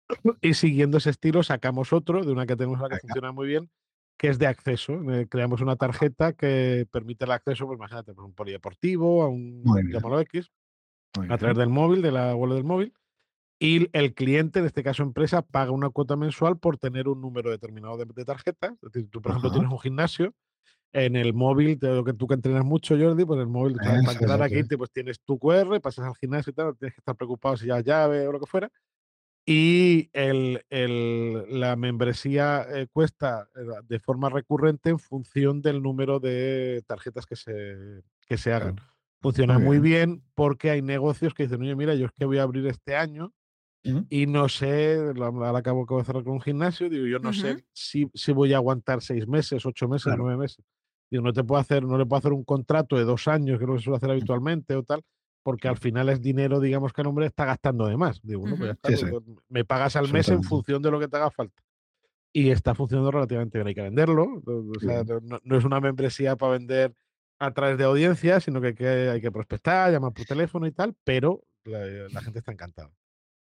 Y siguiendo ese estilo, sacamos otro de una que tenemos ahora que funciona muy bien, que es de acceso. Eh, creamos una tarjeta que permite el acceso, pues imagínate, por un polideportivo, a un llámalo X, a través del móvil, de la web del móvil. Y el cliente, en este caso empresa, paga una cuota mensual por tener un número determinado de, de tarjetas. Es decir, tú, por ejemplo, tienes un gimnasio, en el móvil, lo que tú que entrenas mucho, Jordi, pues en el móvil, para quedar aquí, pues tienes tu QR, pasas al gimnasio y tal, tienes que estar preocupado si ya llave o lo que fuera. Y el, el, la membresía eh, cuesta eh, de forma recurrente en función del número de tarjetas que se, que se hagan. Funciona muy bien. porque hay negocios que dicen, oye, mira, yo es que voy a abrir este año y no sé, ahora acabo de cerrar con un gimnasio, digo, yo no sé si, si, voy a aguantar seis meses, ocho meses, nueve meses. Digo, no te puedo hacer, no le puedo hacer un contrato de dos años, que es lo que suele hacer habitualmente o tal, porque al final es dinero, digamos, que el hombre está gastando de más. Digo, pues ya está, me pagas al mes en función de lo que te haga falta. Y está funcionando relativamente bien, hay que venderlo. O sea, no, es una membresía para vender a través de audiencias, sino que, hay que prospectar, llamar por teléfono y tal, pero la, gente está encantada.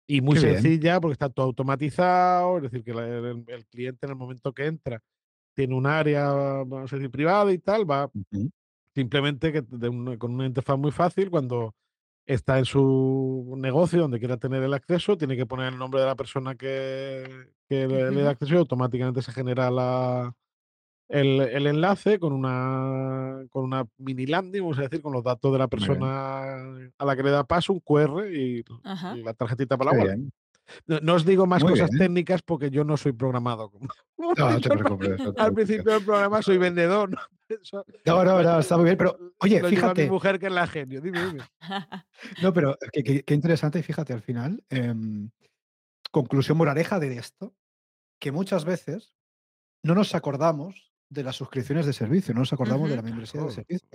Y muy sencilla porque está todo automatizado, es decir, que el, cliente en el momento que entra tiene un área, vamos a decir, privada y tal, va simplemente que con una interfaz muy fácil, cuando está en su negocio donde quiera tener el acceso, tiene que poner el nombre de la persona que, le, da acceso y automáticamente se genera la, el, enlace con una, con una mini landing, vamos a decir, con los datos de la persona a la que le da paso, un QR y, la tarjetita para la web. No, os digo más cosas técnicas porque yo no soy programado. No, no te preocupes. al principio del programa soy vendedor. ¿no? no, no, está muy bien. Pero, oye, fíjate. mi mujer que es la genio. Dime, dime. no, pero qué, interesante. Fíjate, al final, em, conclusión moraleja de esto, que muchas veces no nos acordamos de las suscripciones de servicio, no nos acordamos de la membresía de servicio.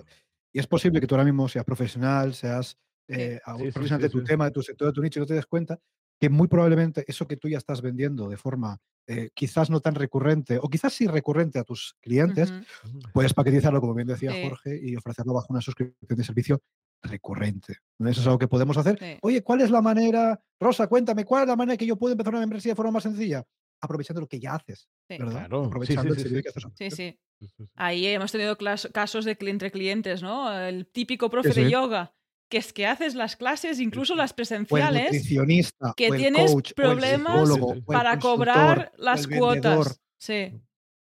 Y es posible que tú ahora mismo seas profesional, seas eh, profesional de tu tema, de tu sector, de tu nicho, y no te des cuenta que muy probablemente eso que tú ya estás vendiendo de forma eh, quizás no tan recurrente o quizás sí recurrente a tus clientes, puedes paquetizarlo, como bien decía Jorge, y ofrecerlo bajo una suscripción de servicio recurrente. Eso es algo que podemos hacer. Oye, ¿cuál es la manera, Rosa, cuéntame, cuál es la manera que yo puedo empezar una membresía de forma más sencilla? Aprovechando lo que ya haces, ¿verdad? Aprovechando el servicio que haces. Sí, sí. Ahí hemos tenido casos de entre clientes, ¿no? El típico profe de yoga que es que haces las clases, incluso las presenciales, que tienes problemas para cobrar las cuotas. Sí.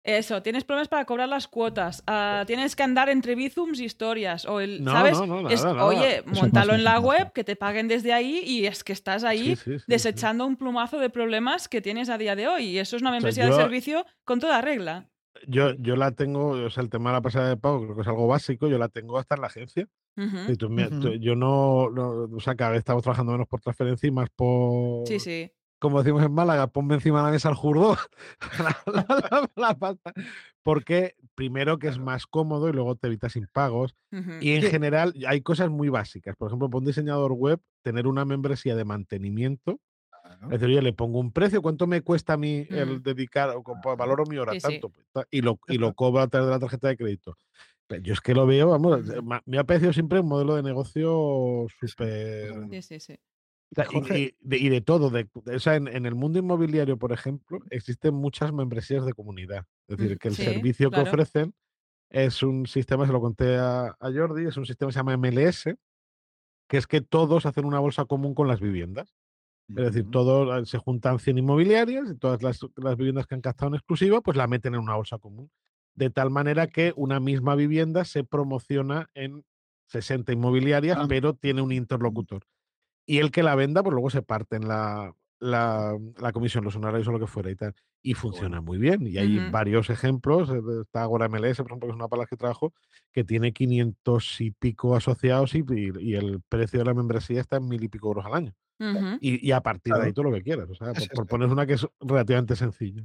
Eso, tienes problemas para cobrar las cuotas. Ah, tienes que andar entre bizums y historias. O el, ¿Sabes? Oye, montalo en la web, que te paguen desde ahí y es que estás ahí desechando un plumazo de problemas que tienes a día de hoy. Y eso es una membresía de servicio con toda regla. Yo, yo la tengo, o sea, el tema de la pasada de pago creo que es algo básico, yo la tengo hasta en la agencia. y tú, yo no, o sea, cada vez estamos trabajando menos por transferencia y más por, sí, sí. como decimos en Málaga, ponme encima de la mesa el jurdo, la, pasta, porque primero que es más cómodo y luego te evitas impagos. Y en general hay cosas muy básicas. Por ejemplo, para un diseñador web, tener una membresía de mantenimiento es decir, oye, le pongo un precio, ¿cuánto me cuesta a mí el dedicar, o valoro mi hora? tanto, pues, y lo, y lo cobro a través de la tarjeta de crédito. yo es que lo veo, vamos, me ha parecido siempre un modelo de negocio súper. Sí, sí, sí. Y, de, todo, de, o sea, en, el mundo inmobiliario, por ejemplo, existen muchas membresías de comunidad. Es decir, que el servicio que ofrecen es un sistema, se lo conté a, a, Jordi, es un sistema que se llama MLS, que es que todos hacen una bolsa común con las viviendas. Es decir, todos ah, se juntan 100 inmobiliarias y todas las, viviendas que han captado en exclusiva, pues la meten en una bolsa común. De tal manera que una misma vivienda se promociona en 60 inmobiliarias, ah. pero tiene un interlocutor. Y el que la venda, pues luego se parte en la, la, comisión, los honorarios o lo que fuera y tal. Y funciona muy bien. Y hay varios ejemplos. Eh, está Agora MLS, por ejemplo, que es una para que trabajo, que tiene 500 y pico asociados y, y, el precio de la membresía está en mil y pico euros al año y, a partir de ahí todo lo que quieras. O sea, por, poner una que es relativamente sencilla.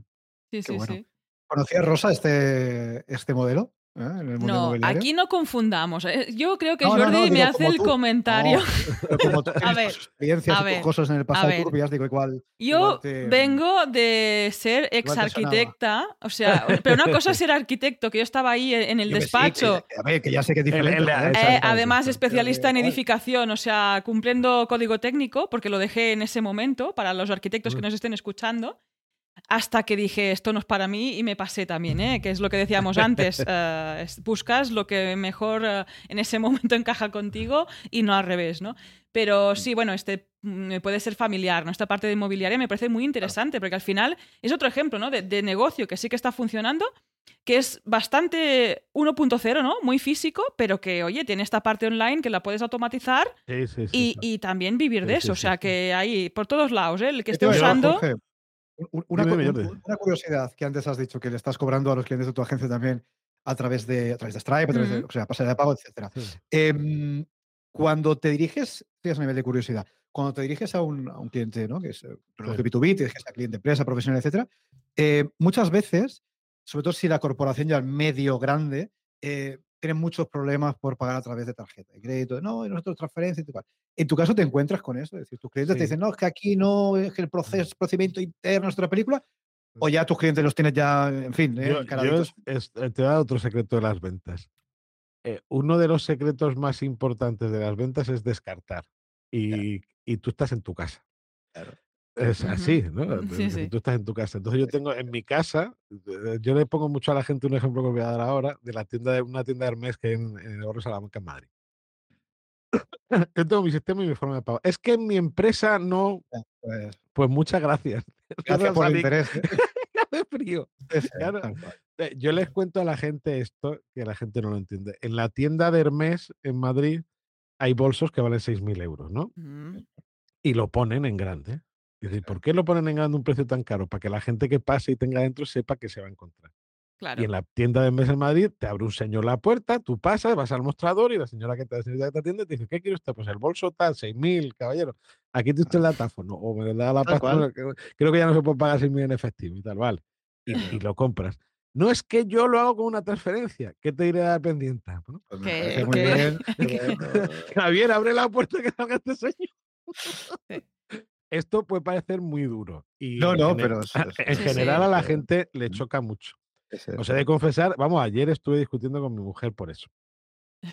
Sí, sí, sí. ¿Conocías, Rosa, este, este modelo? ¿Eh? en el mundo No, aquí no confundamos. eh. Yo creo que No, no, no, Jordi me digo, hace el tú. comentario. Como tú A ver, experiencias a ver, cosas en el pasado ver. turbias, digo, igual. Yo igual te- vengo de ser ex arquitecta, o sea, pero una cosa es ser arquitecto, que yo estaba ahí en el Yo que sí, despacho. que- a ver, que ya sé que es El- diferente. el- joder, el- Eh, ¿sabes? además, especialista en edificación, o sea, cumpliendo código técnico, porque lo dejé en ese momento para los arquitectos que nos estén escuchando, hasta que dije, esto no es para mí y me pasé también, ¿eh? que es lo que decíamos antes, eh, es- buscas lo que mejor eh, en ese momento encaja contigo y no al revés, ¿no? Pero sí, bueno, este mm, puede ser familiar, ¿no? Esta parte de inmobiliaria me parece muy interesante, porque al final es otro ejemplo, ¿no? De, de negocio que sí que está funcionando, que es bastante 1.0, ¿no? Muy físico, pero que, oye, tiene esta parte online que la puedes automatizar Sí, sí, sí, y, claro. y también vivir de eso. sí, o sea, que hay por todos lados, ¿eh? El que ¿Qué esté usando. Jorge? Un- Una, Dime, dime, curiosidad que antes has dicho que le estás cobrando a los clientes de tu agencia también a través de, a través de Stripe, a través de, o sea, pasarela de pago, etcétera. Sí. Em, cuando te diriges, fíjate a nivel de curiosidad, cuando te diriges a un, a un cliente, ¿no? que es eh, Sí. B2B, te diriges a cliente, empresa, profesional, etcétera, eh, muchas veces, sobre todo si la corporación ya es medio grande, eh, tienen muchos problemas por pagar a través de tarjeta de crédito. No, y nosotros transferencia y tal. En tu caso te encuentras con eso, es decir, tus clientes te dicen, no, es que aquí no, es que el proceso, procedimiento interno es otra película, o ya tus clientes los tienes ya, en fin, ¿eh? Yo, yo encaraditos. es- es- te voy a dar otro secreto de las ventas. Eh, uno de los secretos más importantes de las ventas es descartar. Y, y tú estás en tu casa. Claro. Es así, ¿no? Sí. Tú estás en tu casa. Entonces yo tengo en mi casa, eh, yo le pongo mucho a la gente un ejemplo que voy a dar ahora, de la tienda de una tienda de Hermes que hay en, en el barrio Salamanca, en Madrid. Yo tengo mi sistema y mi forma de pago. Es que en mi empresa no, Pues, pues muchas gracias. gracias por el interés. hace frío. Claro. Eh, Yo les cuento a la gente esto, que la gente no lo entiende. En la tienda de Hermes en Madrid hay bolsos que valen 6.000 euros, ¿no? Mm, Y lo ponen en grande. Es decir, ¿por qué lo ponen en un precio tan caro? Para que la gente que pase y tenga dentro sepa que se va a encontrar. Claro. Y en la tienda de Hermes en Madrid te abre un señor la puerta, tú pasas, vas al mostrador y la señora que te, la señorita que te atiende te dice, ¿qué quiere usted? Pues el bolso tal, 6.000, caballero. Aquí tiene usted el datáfono. O me da la pasta. Creo que ya no se puede pagar 6.000 en efectivo y tal, vale. Y, y lo compras. No es que yo lo hago con una transferencia. ¿Qué te diré de la pendiente? Bueno, Pues muy bien. qué. Javier, abre la puerta que salga este señor. Sí. Esto puede parecer muy duro. Y No, no, pero en Sí, general sí. a la gente le choca mucho. Os he de confesar, vamos, ayer estuve discutiendo con mi mujer por eso.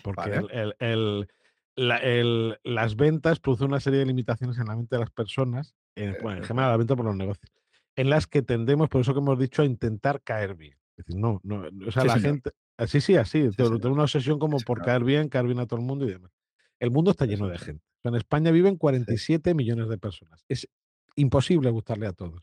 Porque Vale. el- el- el- la- el- las ventas producen una serie de limitaciones en la mente de las personas, en, bueno, en Eh, general la venta por los negocios, en las que tendemos, por eso que hemos dicho, a intentar caer bien. Es decir, no, no, o sea, Sí, la señor. gente, así sí, así, tengo señor. tengo una obsesión como Sí, por caer bien, caer bien a todo el mundo y demás. El mundo está lleno de gente. En España viven 47 millones de personas. Es imposible gustarle a todos.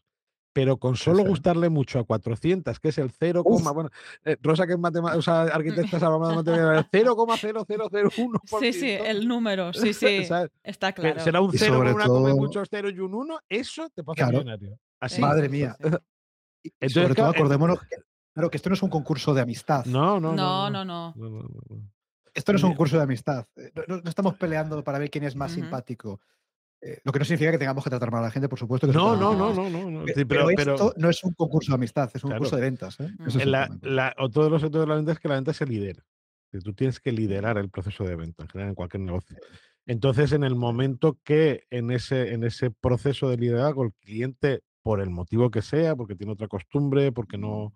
Pero con solo sí. gustarle mucho a 400, que es el 0, Uf. bueno, eh, Rosa que es matema- o sea, arquitecta de matemáticas, 0,0001%. Sí, sí, el número, sí, sí, está Que claro. Será un Y 0 con una muchos 0 y un 1, eso te pasa Claro. millonario. Así. Madre mía. sí. Y Entonces, sobre todo eh, acordémonos que, claro, que esto no es un concurso de amistad. No, no, No, no. no, no. no, no, no, no. Esto no es un concurso de amistad. Eh, No, estamos peleando para ver quién es más simpático. Eh, lo que no significa que tengamos que tratar mal a la gente, por supuesto. Que No, no, no, no, no, no. Sí, Pero, pero, pero esto no es un concurso de amistad, es un Claro. concurso de ventas. ¿eh? Es Mm. la, la- otro de los sectores de la venta es que la venta se lidera. Que tú tienes que liderar el proceso de venta, en general, en cualquier negocio. Entonces, en el momento que en ese, en ese proceso de liderazgo el cliente, por el motivo que sea, porque tiene otra costumbre, porque no,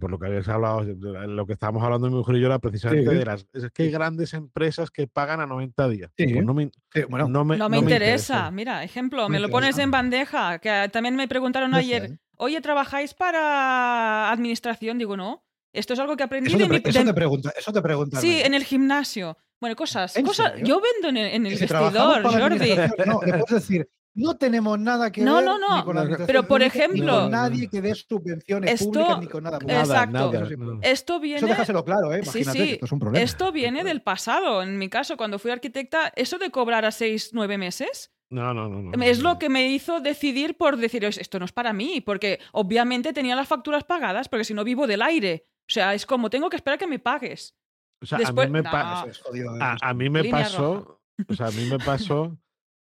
por lo que habéis hablado, de- de lo que estábamos hablando mi mujer y yo era precisamente Sí. de las, es que hay grandes empresas que pagan a 90 días. Sí. Pues no me, Sí, bueno, no me, No me interesa. Mira, ejemplo, me me lo pones en bandeja. Que también me preguntaron no ayer, sé. oye, ¿trabajáis para administración? Digo, no. Esto es algo que aprendí Eso de te, mi... eso de- te pregunta, eso te pregunta. Sí, en el gimnasio. Bueno, cosas. ¿En cosas yo vendo en el, en el Que si trabajamos vestidor, Jordi. No, le puedes decir, no tenemos nada que No, ver no, no. ni con la Pero, por ni ejemplo- con nadie que dé subvenciones Esto- públicas ni con nada. Exacto. Eso, sí. Esto eso viene. déjaselo claro, ¿eh? Sí, Imagínate, sí. que esto es un problema. Esto viene del pasado. En mi caso, cuando fui arquitecta, eso de cobrar a seis, nueve meses, No, no, no, no. es lo que me hizo decidir por decir, "Es- esto no es para mí, porque obviamente tenía las facturas pagadas, porque si no vivo del aire. O sea, es como, tengo que esperar que me pagues. O sea, después- a mí me no. pa- Eso es jodido, a, eso mí me pasó, o sea, a mí me pasó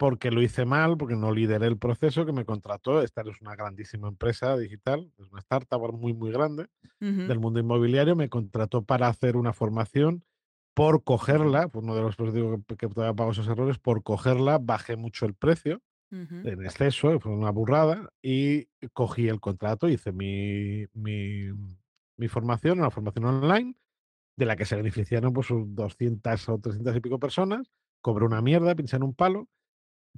porque lo hice mal, porque no lideré el proceso que me contrató. Esta es una grandísima empresa digital, es una startup muy, muy grande del mundo inmobiliario. Me contrató para hacer una formación. Por cogerla, pues uno de los pues digo que, todavía pago esos errores, por cogerla bajé mucho el precio en exceso, fue una burrada, y cogí el contrato, hice mi, mi, mi formación, una formación online, de la que se beneficiaron pues 200 o 300 y pico personas, cobré una mierda, pinché en un palo,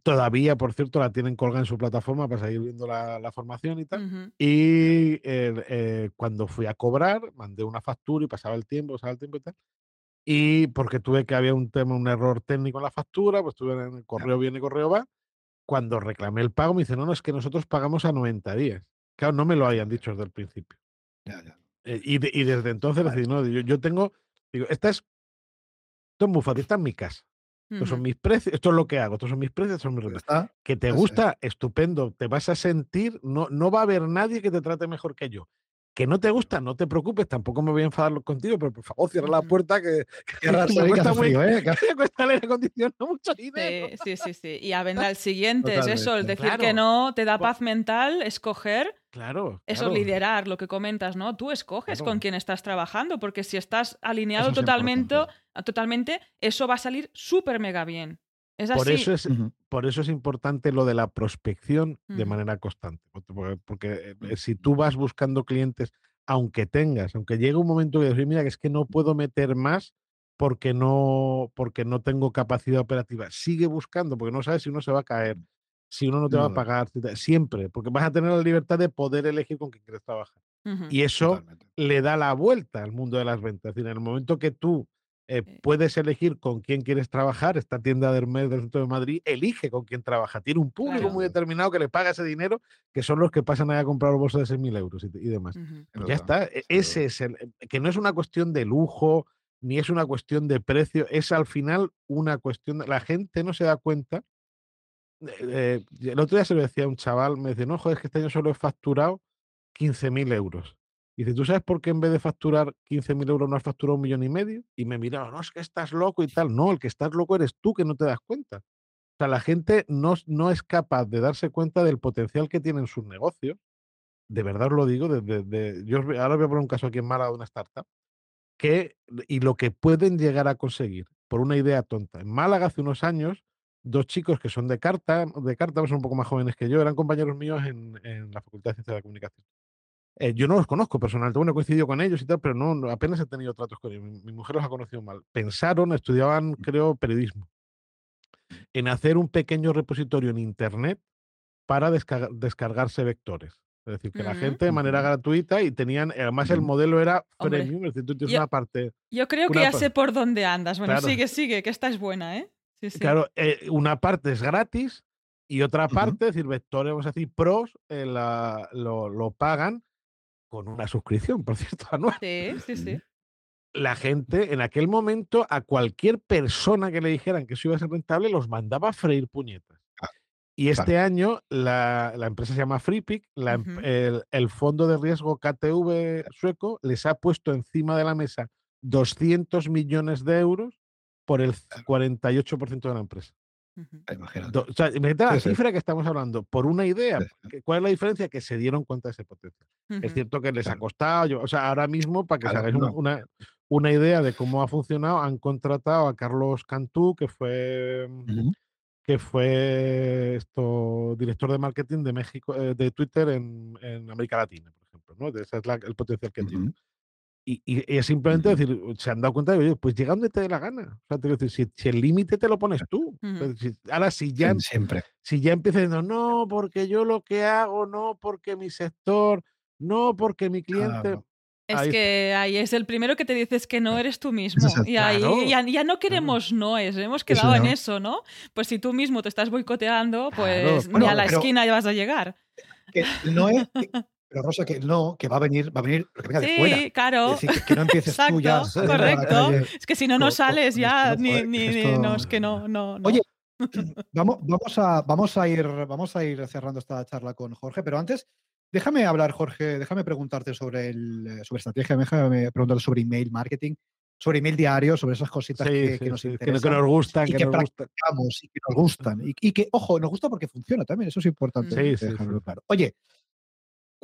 Todavía, por cierto, la tienen colgada en su plataforma para seguir viendo la, formación y tal. Y eh, cuando fui a cobrar, mandé una factura y pasaba el tiempo, pasaba el tiempo y tal. Y porque tuve que había un tema, un error técnico en la factura, pues tuve en el correo viene, correo va. Cuando reclamé el pago, me dice, no, no, es que nosotros pagamos a 90 días. Claro, no me lo habían dicho desde el principio. Eh, y, desde entonces decidí, no, yo, tengo, digo, esta es, esto es muy fácil, esta es mi casa. Estos son mis precios, esto es lo que hago, estos son mis precios, estos son mis reglas. Que te gusta, estupendo, te vas a sentir, no, no va a haber nadie que te trate mejor que yo. Que no te gusta, no te preocupes, tampoco me voy a enfadar contigo, pero por favor cierra la puerta que, que, cuesta muy, ¿eh? me cuesta el aire acondicionado mucho dinero. Sí, sí, sí, Y a vender al siguiente, es eso, el decir que no te da paz mental, escoger Claro. Eso, liderar, lo que comentas, ¿no? Tú escoges con quién estás trabajando, porque si estás alineado totalmente, totalmente, eso va a salir súper mega bien. Es por, Eso es, por eso es importante lo de la prospección de manera constante. Porque, eh, si tú vas buscando clientes, aunque tengas, aunque llegue un momento que dices, mira, que es que no puedo meter más porque no, porque no tengo capacidad operativa, sigue buscando, porque no sabes si uno se va a caer si uno no te va a pagar, siempre, porque vas a tener la libertad de poder elegir con quién quieres trabajar. Y eso le da la vuelta al mundo de las ventas. Es decir, en el momento que tú eh, puedes elegir con quién quieres trabajar, esta tienda de Hermes del centro de Madrid elige con quién trabaja. Tiene un público muy determinado que le paga ese dinero, que son los que pasan ahí a comprar el bolso de 6.000 euros y, demás. Ya está. E, ese es el. Eh, que no es una cuestión de lujo, ni es una cuestión de precio, es al final una cuestión. De, la gente no se da cuenta eh, el otro día se lo decía a un chaval, me dice, no, joder, es que este año solo he facturado 15.000 euros. Dice, ¿tú sabes por qué en vez de facturar 15.000 euros no has facturado un millón y medio? Y me miraba, no, es que estás loco y tal. No, el que estás loco eres tú que no te das cuenta. O sea, la gente no, no es capaz de darse cuenta del potencial que tienen sus negocios. De verdad os lo digo, desde, yo ahora voy a poner un caso aquí en Málaga de una startup, que, y lo que pueden llegar a conseguir por una idea tonta. En Málaga hace unos años dos chicos que son de carta, de carta, son un poco más jóvenes que yo, eran compañeros míos en, la Facultad de Ciencias de la Comunicación. Eh, yo no los conozco personalmente, bueno, he coincidido con ellos y tal, pero no, apenas he tenido tratos con ellos. Mi, mujer los ha conocido mal. Pensaron, estudiaban, creo, periodismo, en hacer un pequeño repositorio en Internet para descargarse vectores. Es decir, que la gente de manera gratuita y tenían, además el modelo era premium, es decir, tú tienes una parte. Yo creo que ya sé por dónde andas. Bueno, sigue, sigue, que esta es buena, ¿eh? Claro, eh, una parte es gratis y otra parte, es decir, vectores, vamos a decir, pros, eh, lo, pagan con una suscripción, por cierto, anual. Sí, sí, sí. La gente, en aquel momento, a cualquier persona que le dijeran que eso iba a ser rentable, los mandaba a freír puñetas. Ah, y este año la, empresa se llama FreePick, em, el, el, fondo de riesgo KTV sueco les ha puesto encima de la mesa 200 millones de euros por el 48% de la empresa. Imagínate. O sea, imagínate la cifra que estamos hablando. Por una idea, ¿cuál es la diferencia? Que se dieron cuenta de ese potencial. Es cierto que les ha costado, o sea, ahora mismo, para que se hagáis una, una, idea de cómo ha funcionado, han contratado a Carlos Cantú, que fue, que fue esto, director de marketing de México, eh, de Twitter en, en, América Latina, por ejemplo. ¿no? Ese es el potencial que tiene. Y, es simplemente decir, se han dado cuenta de, oye, pues llega donde te dé la gana. O sea, te decir, si, el límite te lo pones tú. ahora, si ya, em, Siempre. si ya empiezas diciendo, no, porque yo lo que hago, no, porque mi sector, no, porque mi cliente. Es que ahí es el primero que te dices que no eres tú mismo. y ahí ya, no queremos noes, hemos quedado en eso, ¿no? Pues si tú mismo te estás boicoteando, pues ni a la esquina ya vas a llegar. Que no es, pero Rosa, que no, que va a venir, va a venir lo que venga de fuera. Sí, claro. que, no empieces tú ya. Correcto. Es que si no, no sales ya, ni, ni, no, es que no, no, Oye, vamos, vamos, a, vamos, a ir, vamos a ir cerrando esta charla con Jorge, pero antes, déjame hablar, Jorge, déjame preguntarte sobre, el, sobre estrategia, déjame preguntarte sobre email marketing. sobre email diario, sobre esas cositas que, nos interesan. Que, nos gustan, y que, practicamos y que nos gustan. Y, que, ojo, nos gusta porque funciona también, eso es importante. Sí, claro. Oye,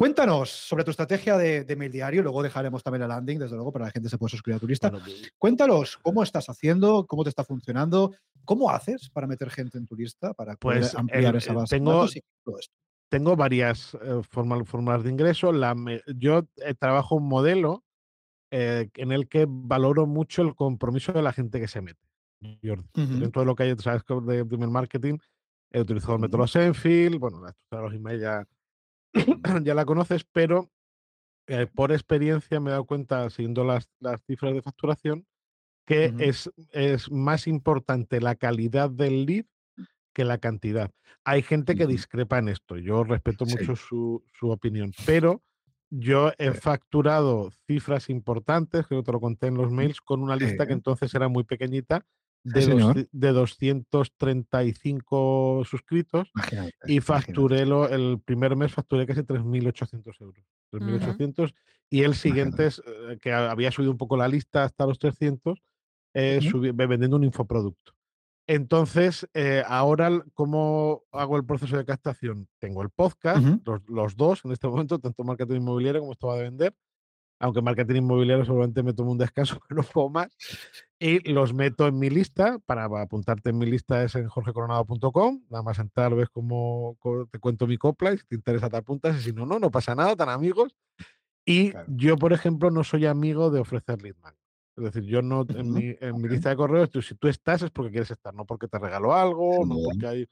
Cuéntanos sobre tu estrategia de, de, mail diario, luego dejaremos también el landing, desde luego, para que la gente se pueda suscribir a tu lista. Cuéntanos cómo estás haciendo, cómo te está funcionando, cómo haces para meter gente en tu lista, para poder pues, ampliar esa base tengo, Tengo varias eh, formas, de ingreso. La, yo eh, trabajo un modelo eh, en el que valoro mucho el compromiso de la gente que se mete. Dentro de lo que hay, sabes, de primer marketing, he utilizado el método Senfield, bueno, la estructura de los emails ya ya la conoces, pero eh, por experiencia me he dado cuenta, siguiendo las, las cifras de facturación, que es, es más importante la calidad del lead que la cantidad. Hay gente que discrepa en esto, yo respeto mucho su, su, opinión, pero yo he facturado cifras importantes, creo que te lo conté en los mails, con una lista que entonces era muy pequeñita de, de 235 suscritos y facturé lo, el primer mes facturé casi 3.800 euros. 3.800 y el siguiente, eh, que había subido un poco la lista hasta los 300, eh, vendiendo un infoproducto. Entonces, eh, ahora, ¿cómo hago el proceso de captación? Tengo el podcast, los, los, dos en este momento, tanto marketing inmobiliario como esto va a vender aunque marketing inmobiliario seguramente me tomo un descanso, pero no puedo más, y los meto en mi lista, para apuntarte en mi lista es en jorgecoronado.com, nada más entrar, ves cómo te cuento mi copla, y si te interesa te apuntas, y si no, no, no pasa nada, tan amigos. Y yo, por ejemplo, no soy amigo de ofrecer lead Es decir, yo no, en, mi, en mi, lista de correos, si tú estás es porque quieres estar, no porque te regalo algo, no porque hay...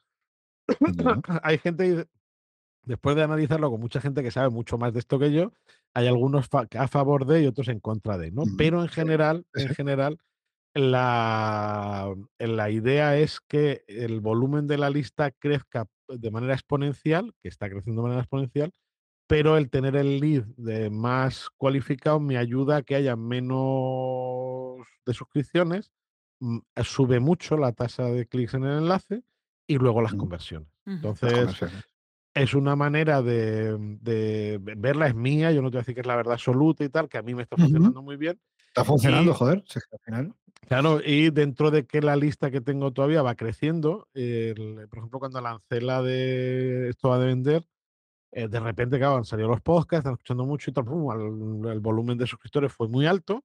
hay gente después de analizarlo con mucha gente que sabe mucho más de esto que yo, hay algunos a favor de y otros en contra de, ¿no? Pero en general, en general, la, la idea es que el volumen de la lista crezca de manera exponencial, que está creciendo de manera exponencial, pero el tener el lead de más cualificado me ayuda a que haya menos de suscripciones, mm, sube mucho la tasa de clics en el enlace y luego las conversiones. Entonces, es una manera de, de, verla, es mía, yo no te voy a decir que es la verdad absoluta y tal, que a mí me está funcionando muy bien. Está funcionando, joder, al final. Claro, y dentro de que la lista que tengo todavía va creciendo, por ejemplo, cuando lancé la de esto va de vender, eh, de repente, claro, han salido los podcasts, están escuchando mucho y tal, el, volumen de suscriptores fue muy alto,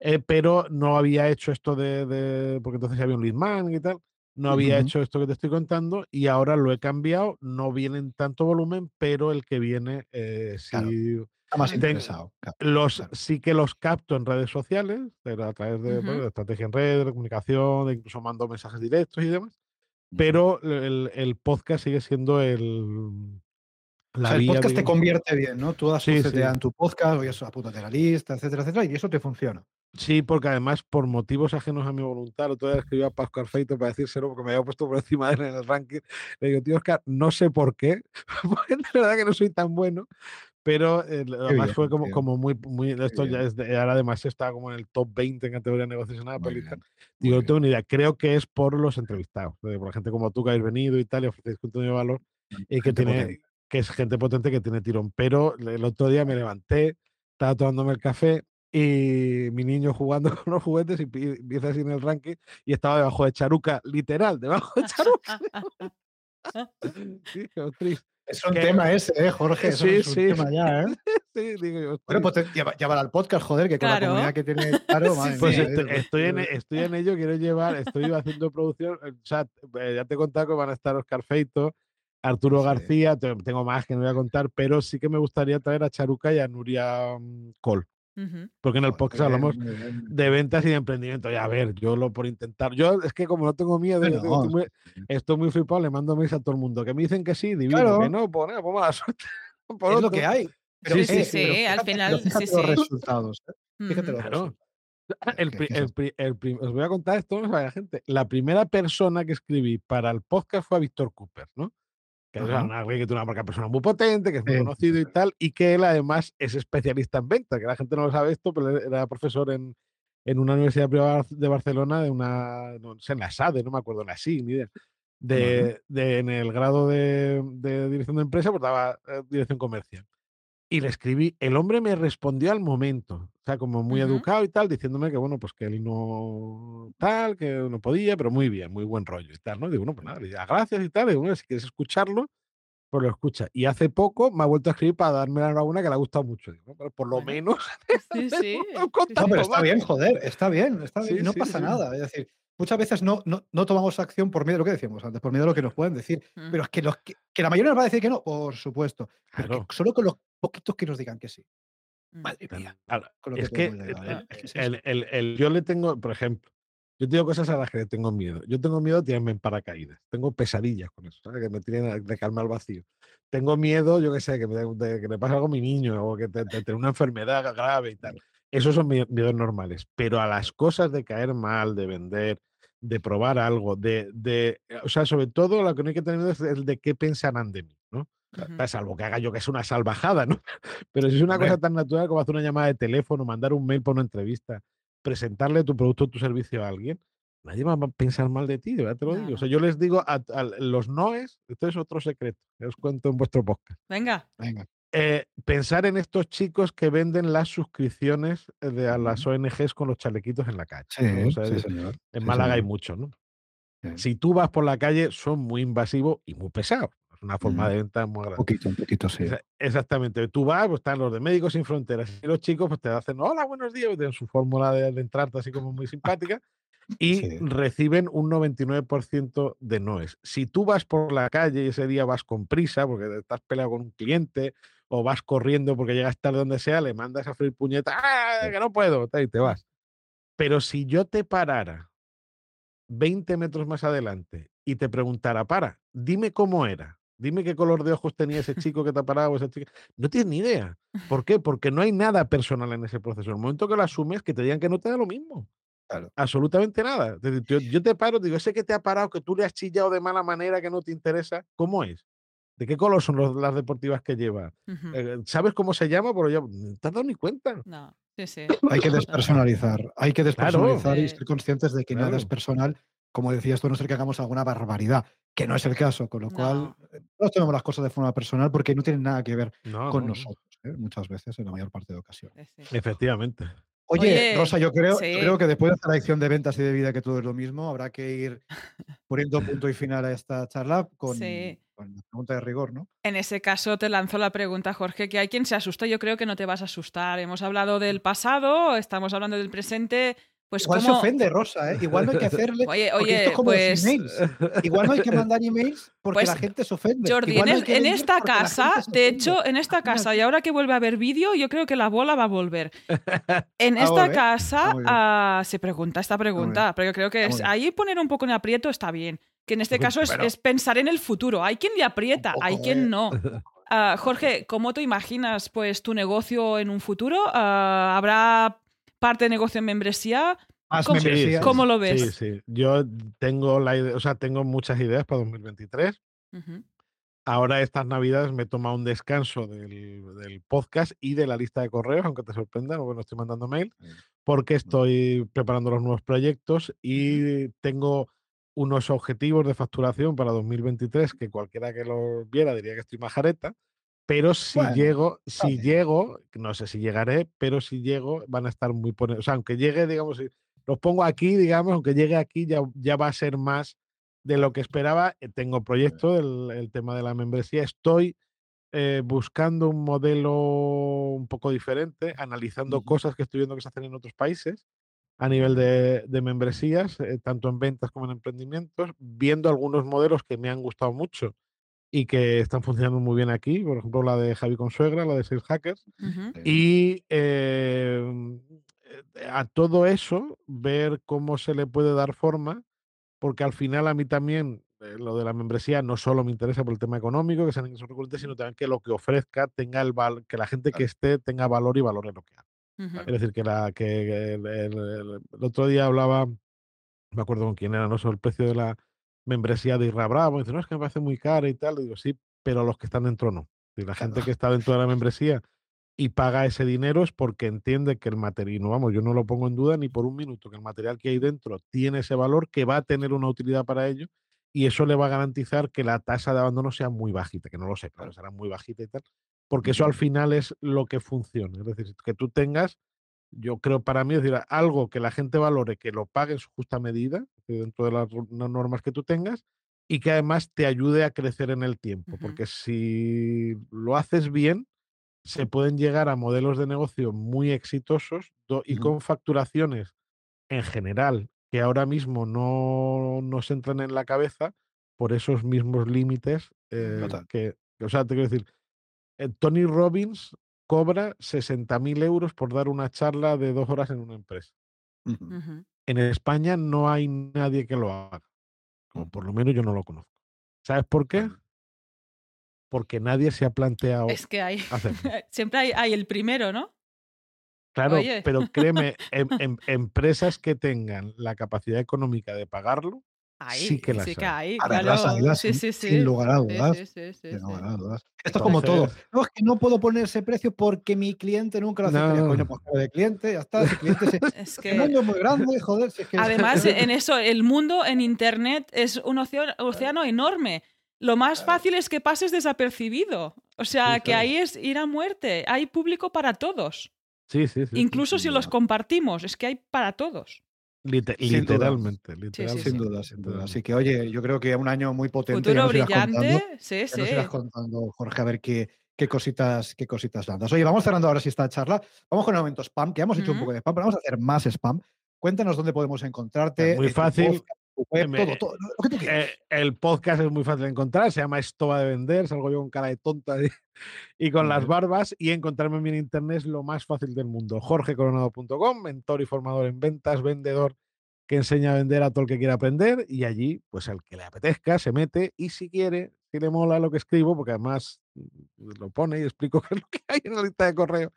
eh, pero no había hecho esto de, de, porque entonces había un lead man y tal, no había hecho esto que te estoy contando y ahora lo he cambiado. No viene en tanto volumen, pero el que viene eh, sí. Está más interesado. los, Sí que los capto en redes sociales, pero a través de, estrategia en red, de comunicación, incluso mando mensajes directos y demás. Pero el, podcast sigue siendo el. La el podcast te convierte bien, ¿no? Tú das sí, en tu podcast, oyes apúntate a la lista, etcétera, etcétera, y eso te funciona. Sí, porque además, por motivos ajenos a mi voluntad, otra vez escribí a Pascual Feito para decírselo porque me había puesto por encima de él en el ranking. Le digo, tío Oscar, no sé por qué, porque de verdad que no soy tan bueno, pero eh, además fue como, como muy, muy, esto ya es de, ahora además está como en el top 20 en categoría de negocios en Apple y tal. Digo, no tengo ni idea, creo que es por los entrevistados, por la gente como tú que habéis venido y tal, y ofrecéis contenido de valor, y que tiene, que es gente potente que tiene tirón. Pero el otro día me levanté, estaba tomándome el café y mi niño jugando con los juguetes y empieza así en el ranking y estaba debajo de Charuca, literal, debajo de Charuca. Es un tema ese, ¿eh, Jorge? sí, es un sí. tema ya, ¿eh? sí, digo yo. Bueno, pues llevar al podcast, joder, que con la comunidad que tiene claro, Pues estoy, en, estoy en ello, quiero llevar, estoy haciendo producción. O sea, eh, ya te he contado que van a estar Oscar Feito, Arturo García, tengo más que no voy a contar, pero sí que me gustaría traer a Charuca y a Nuria mm, Col. Porque en el podcast hablamos de ventas y de emprendimiento. Ya, a ver, yo lo por intentar. Yo es que como no tengo miedo, estoy, muy, estoy, muy, flipado, le mando mails a todo el mundo. Que me dicen que sí, divino, que no, pues, pues mala suerte. Por es lo que hay. sí, sí, sí, al final. Fíjate sí, los resultados. ¿eh? Fíjate los resultados. El, el, os voy a contar esto, la gente. La primera persona que escribí para el podcast fue a Víctor Cooper, ¿no? Que es una, que tiene una marca persona muy potente, que es muy conocido y tal, y que él además es especialista en venta, que la gente no lo sabe esto, pero era profesor en, en una universidad privada de Barcelona, de una, no sé, en la SADE, no me acuerdo, en la SIG, ni idea. De, de, en el grado de, de, dirección de empresa, pues daba eh, dirección comercial. Y le escribí, el hombre me respondió al momento, o sea, como muy educado y tal, diciéndome que, bueno, pues que él no tal, que no podía, pero muy bien, muy buen rollo y tal, ¿no? Digo, bueno, pues nada, le digo, gracias y tal, digo, bueno, si quieres escucharlo, pues lo escucha. Y hace poco me ha vuelto a escribir para darme la enhorabuena que le ha gustado mucho. Digo, "No, pero por lo menos Sí, sí. no pero está más". bien, joder, está bien, está bien, Sí, y no sí, pasa sí. nada. Es decir, muchas veces no, no, no tomamos acción por miedo a lo que decíamos antes, por miedo a lo que nos pueden decir. Mm. Pero es que, los que, que la mayoría nos va a decir que no, por supuesto. Pero Claro. que solo con los poquitos que nos digan que sí. Mm. Madre mía. Claro, con lo que es que, llegar. Es que es eso. el, el- el- yo le tengo, por ejemplo, yo tengo cosas a las que le tengo miedo. Yo tengo miedo a tirarme en paracaídas. Tengo pesadillas con eso, ¿sabes? Que me tiren a- de calma al vacío. Tengo miedo, yo qué sé, que me, de- que le pase algo a mi niño o que te, te- tenga una enfermedad grave y tal. Esos son mi- miedos normales. Pero a las cosas de caer mal, de vender, de probar algo, de, de o sea, sobre todo lo que no hay que tener miedo es el de qué pensarán de mí, ¿no? O sea, salvo que haga yo que es una salvajada, ¿no? Pero si es una cosa tan natural como hacer una llamada de teléfono, mandar un mail para una entrevista, presentarle tu producto o tu servicio a alguien, nadie va a pensar mal de ti, de verdad te lo digo. O sea, yo les digo a, a los noes, esto es otro secreto, que os cuento en vuestro podcast. Venga. Venga. Eh, pensar en estos chicos que venden las suscripciones de, a las. ONGs con los chalequitos en la calle. Sí, ¿no? O sea, sí, es- señor. en sí, Málaga hay mucho, ¿no? Si tú vas por la calle, son muy invasivos y muy pesados. Una forma Mm. de venta muy Un grande. poquito, un poquito, sí. Exactamente. Tú vas, pues están los de Médicos Sin Fronteras y los chicos pues te hacen, hola, buenos días, tienen su fórmula de, de entrarte así como muy simpática y Sí. reciben un 99% de noes. Si tú vas por la calle y ese día vas con prisa porque estás peleado con un cliente o vas corriendo porque llegas tarde donde sea, le mandas a freír puñeta, ¡ah, que no puedo! Y te vas. Pero si yo te parara 20 metros más adelante y te preguntara, para, dime cómo era, dime qué color de ojos tenía ese chico que te ha parado, esa chica. No tienes ni idea. ¿Por qué? Porque no hay nada personal en ese proceso. En el momento que lo asumes, que te digan que no te da lo mismo. Claro. Absolutamente nada. Yo, yo te paro, digo, ese que te ha parado, que tú le has chillado de mala manera, que no te interesa, ¿cómo es? ¿De qué color son los- las deportivas que lleva? Ujú. Eh, ¿Sabes cómo se llama? Pero ya, no te has dado ni cuenta. No. Sí, sí. Hay que despersonalizar, hay que despersonalizar y ser conscientes de que nada es personal, como decías tú, no ser que hagamos alguna barbaridad, que no es el caso, con lo cual No. eh, no tomemos las cosas de forma personal porque no tienen nada que ver No, con no, no. nosotros, ¿eh? muchas veces, en la mayor parte de ocasiones. Efectivamente. Oye, Oye, Rosa, yo creo, yo sí. creo que después de esta lección de ventas y de vida que todo es lo mismo, habrá que ir poniendo punto y final a esta charla con, Sí. con la pregunta de rigor, ¿no? En ese caso te lanzo la pregunta, Jorge, que hay quien se asusta. Yo creo que no te vas a asustar. Hemos hablado del pasado, estamos hablando del presente. Pues Igual cómo... se ofende, Rosa, ¿eh? Igual no hay que hacerle. Oye, porque esto oye, es como pues- emails. Igual no hay que mandar emails porque Pues, la gente se ofende. Jordi, Igual en, no esta casa, de hecho, en esta casa, y ahora que vuelve a haber vídeo, yo creo que la bola va a volver. En Ah, esta volver. casa ah, se pregunta esta pregunta, pero yo creo que es, ahí poner un poco en aprieto está bien. Que en este caso es, pensar en el futuro. Hay quien le aprieta, hay quien ¿eh? no. Ah, Jorge, ¿cómo te imaginas pues tu negocio en un futuro? ¿Habrá parte de negocio en membresía? Más ¿Cómo- membresías. cómo lo Sí, ves? sí. Yo tengo la idea, o sea, tengo muchas ideas para 2023. Ujú. Ahora estas navidades me he tomado un descanso del, del podcast y de la lista de correos, aunque te sorprenda, no, bueno, estoy mandando mail, Sí. porque estoy preparando los nuevos proyectos y tengo unos objetivos de facturación para 2023 que cualquiera que los viera diría que estoy majareta, pero si Bueno, llego, si llego, no sé si llegaré, pero si llego van a estar muy pone- o sea, aunque llegue, digamos, los pongo aquí, digamos, aunque llegue aquí ya, ya va a ser más de lo que esperaba. Eh, Tengo proyecto, el, el tema de la membresía. Estoy eh, buscando un modelo un poco diferente, analizando cosas que estoy viendo que se hacen en otros países a nivel de, de membresías, eh, tanto en ventas como en emprendimientos, viendo algunos modelos que me han gustado mucho y que están funcionando muy bien aquí, por ejemplo la de Javi Consuegra, la de Sales Hackers, Ujú. Sí. y eh, a todo eso, ver cómo se le puede dar forma, porque al final a mí también eh, lo de la membresía no solo me interesa por el tema económico, que sean ingresos recurrentes, sino también que lo que ofrezca tenga el val que la gente que esté tenga valor y valore lo que hace. Es decir, que, la, que el, el- el- el otro día hablaba, me acuerdo con quién era, ¿no? Sobre el precio de la membresía de Irra Bravo. Y dice, no, es que me parece muy cara y tal. Y digo, sí, pero los que están dentro no. Y la gente que está dentro de la membresía y paga ese dinero es porque entiende que el material, no, vamos, yo no lo pongo en duda ni por un minuto, que el material que hay dentro tiene ese valor, que va a tener una utilidad para ello y eso le va a garantizar que la tasa de abandono sea muy bajita, que no lo sé, claro, será muy bajita y tal, porque eso al final es lo que funciona. Es decir, que tú tengas, yo creo para mí, es decir, algo que la gente valore, que lo pague en su justa medida, dentro de las normas que tú tengas, y que además te ayude a crecer en el tiempo, porque si lo haces bien, se pueden llegar a modelos de negocio muy exitosos y con facturaciones en general que ahora mismo no nos entran en la cabeza por esos mismos límites eh, que, o sea, te quiero decir, eh, Tony Robbins cobra 60.000 euros por dar una charla de dos horas en una empresa. En España no hay nadie que lo haga, o por lo menos yo no lo conozco. ¿Sabes por qué? porque nadie se ha planteado. Es que hay. Siempre hay, el primero, ¿no? Claro, pero créeme, em, em, empresas que tengan la capacidad económica de pagarlo, sí que las sí hay. claro. sí, sí, sí. Sin lugar a dudas. Esto es como todo. No, es que no puedo poner ese precio porque mi cliente nunca lo hace. No. Coño, pues de cliente, ya está. Ese cliente se... es que... El mundo es muy grande, joder. Si es que... Además, en eso, el mundo en Internet es un océano enorme lo más fácil es que pases desapercibido. O sea, que ahí es ir a muerte. Hay público para todos. Sí, sí, sí. Incluso si los compartimos, es que hay para todos. Literalmente, sin duda, sin duda. Así que, oye, yo creo que un año muy potente. Futuro brillante, sí, sí. Nos contando, Jorge, a ver qué, qué cositas, qué cositas lanzas. Oye, vamos cerrando ahora sí esta charla. Vamos con el momento spam, que hemos hecho un poco de spam, pero vamos a hacer más spam. Cuéntanos dónde podemos encontrarte. muy fácil. El podcast es muy fácil de encontrar, se llama Esto va de vender, salgo yo con cara de tonta y, con las barbas y encontrarme en internet es lo más fácil del mundo. jorgecoronado.com, mentor y formador en ventas, vendedor que enseña a vender a todo el que quiera aprender y allí, pues el que le apetezca se mete y si quiere, si le mola lo que escribo, porque además mm, lo pone y explico qué es lo que hay en la lista de correo,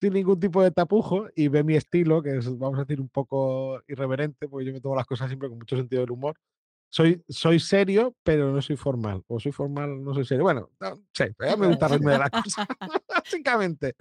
sin ningún tipo de tapujo y ve mi estilo, que es, vamos a decir, un poco irreverente, porque yo me tomo las cosas siempre con mucho sentido del humor. Soy, soy serio, pero no soy formal. O soy formal, no soy serio. Bueno, no sé, me gusta reírme de las cosas, básicamente.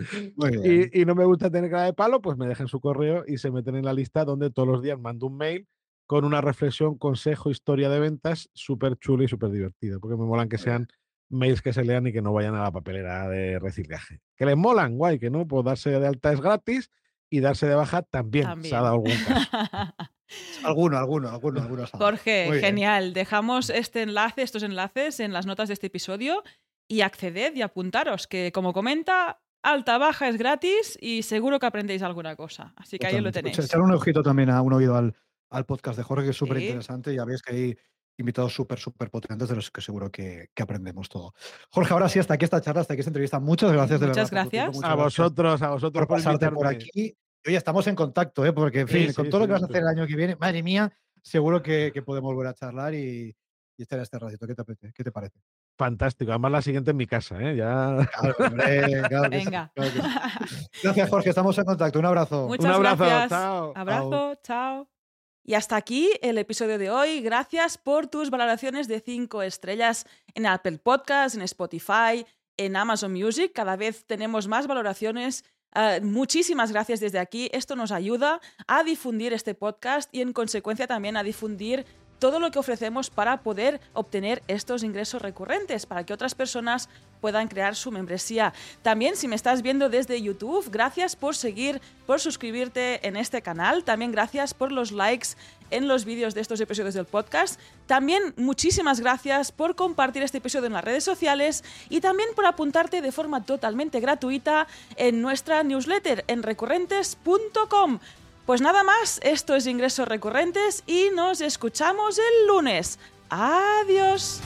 Y, y, no me gusta tener cara de palo, pues me dejan su correo y se meten en la lista donde todos los días mando un mail con una reflexión, consejo, historia de ventas súper chulo y súper divertido, porque me molan que sean mails que se lean y que no vayan a la papelera de reciclaje. Que les molan, guay, que no, pues darse de alta es gratis y darse de baja también, se ha dado algún alguno, alguno, alguno, alguno. Jorge, genial. Dejamos este enlace, estos enlaces en las notas de este episodio y acceded y apuntaros, que como comenta, alta baja es gratis y seguro que aprendéis alguna cosa. Así que ahí lo tenéis. Echar un ojito también a un oído al, al podcast de Jorge, que es súper interesante. Ya veis que hay invitados súper, súper potentes de los que seguro que, aprendemos todo. Jorge, ahora sí, hasta aquí esta charla, hasta aquí esta entrevista. Muchas gracias de Muchas gracias. a vosotros, a vosotros por, pasarte por aquí. Oye, estamos en contacto, ¿eh? porque en fin, con todo lo que vas a hacer el año que viene, madre mía, seguro que, podemos volver a charlar y, estar a este ratito. ¿Qué te, ¿Qué te parece? Fantástico. Además, la siguiente en mi casa, ¿eh? Ya. Venga. Gracias, Jorge. Estamos en contacto. Un abrazo. Muchas Un abrazo. Gracias. Chao. Abrazo. Chao. Y hasta aquí el episodio de hoy. Gracias por tus valoraciones de 5 estrellas en Apple Podcasts, en Spotify, en Amazon Music. Cada vez tenemos más valoraciones. Uh, muchísimas gracias desde aquí. Esto nos ayuda a difundir este podcast y en consecuencia también a difundir todo lo que ofrecemos para poder obtener estos ingresos recurrentes, para que otras personas puedan crear su membresía. También si me estás viendo desde YouTube, gracias por seguir, por suscribirte en este canal. También gracias por los likes en los vídeos de estos episodios del podcast. También muchísimas gracias por compartir este episodio en las redes sociales y también por apuntarte de forma totalmente gratuita en nuestra newsletter en recurrentes.com. Pues nada más, esto es Ingresos Recurrentes y nos escuchamos el lunes. Adiós.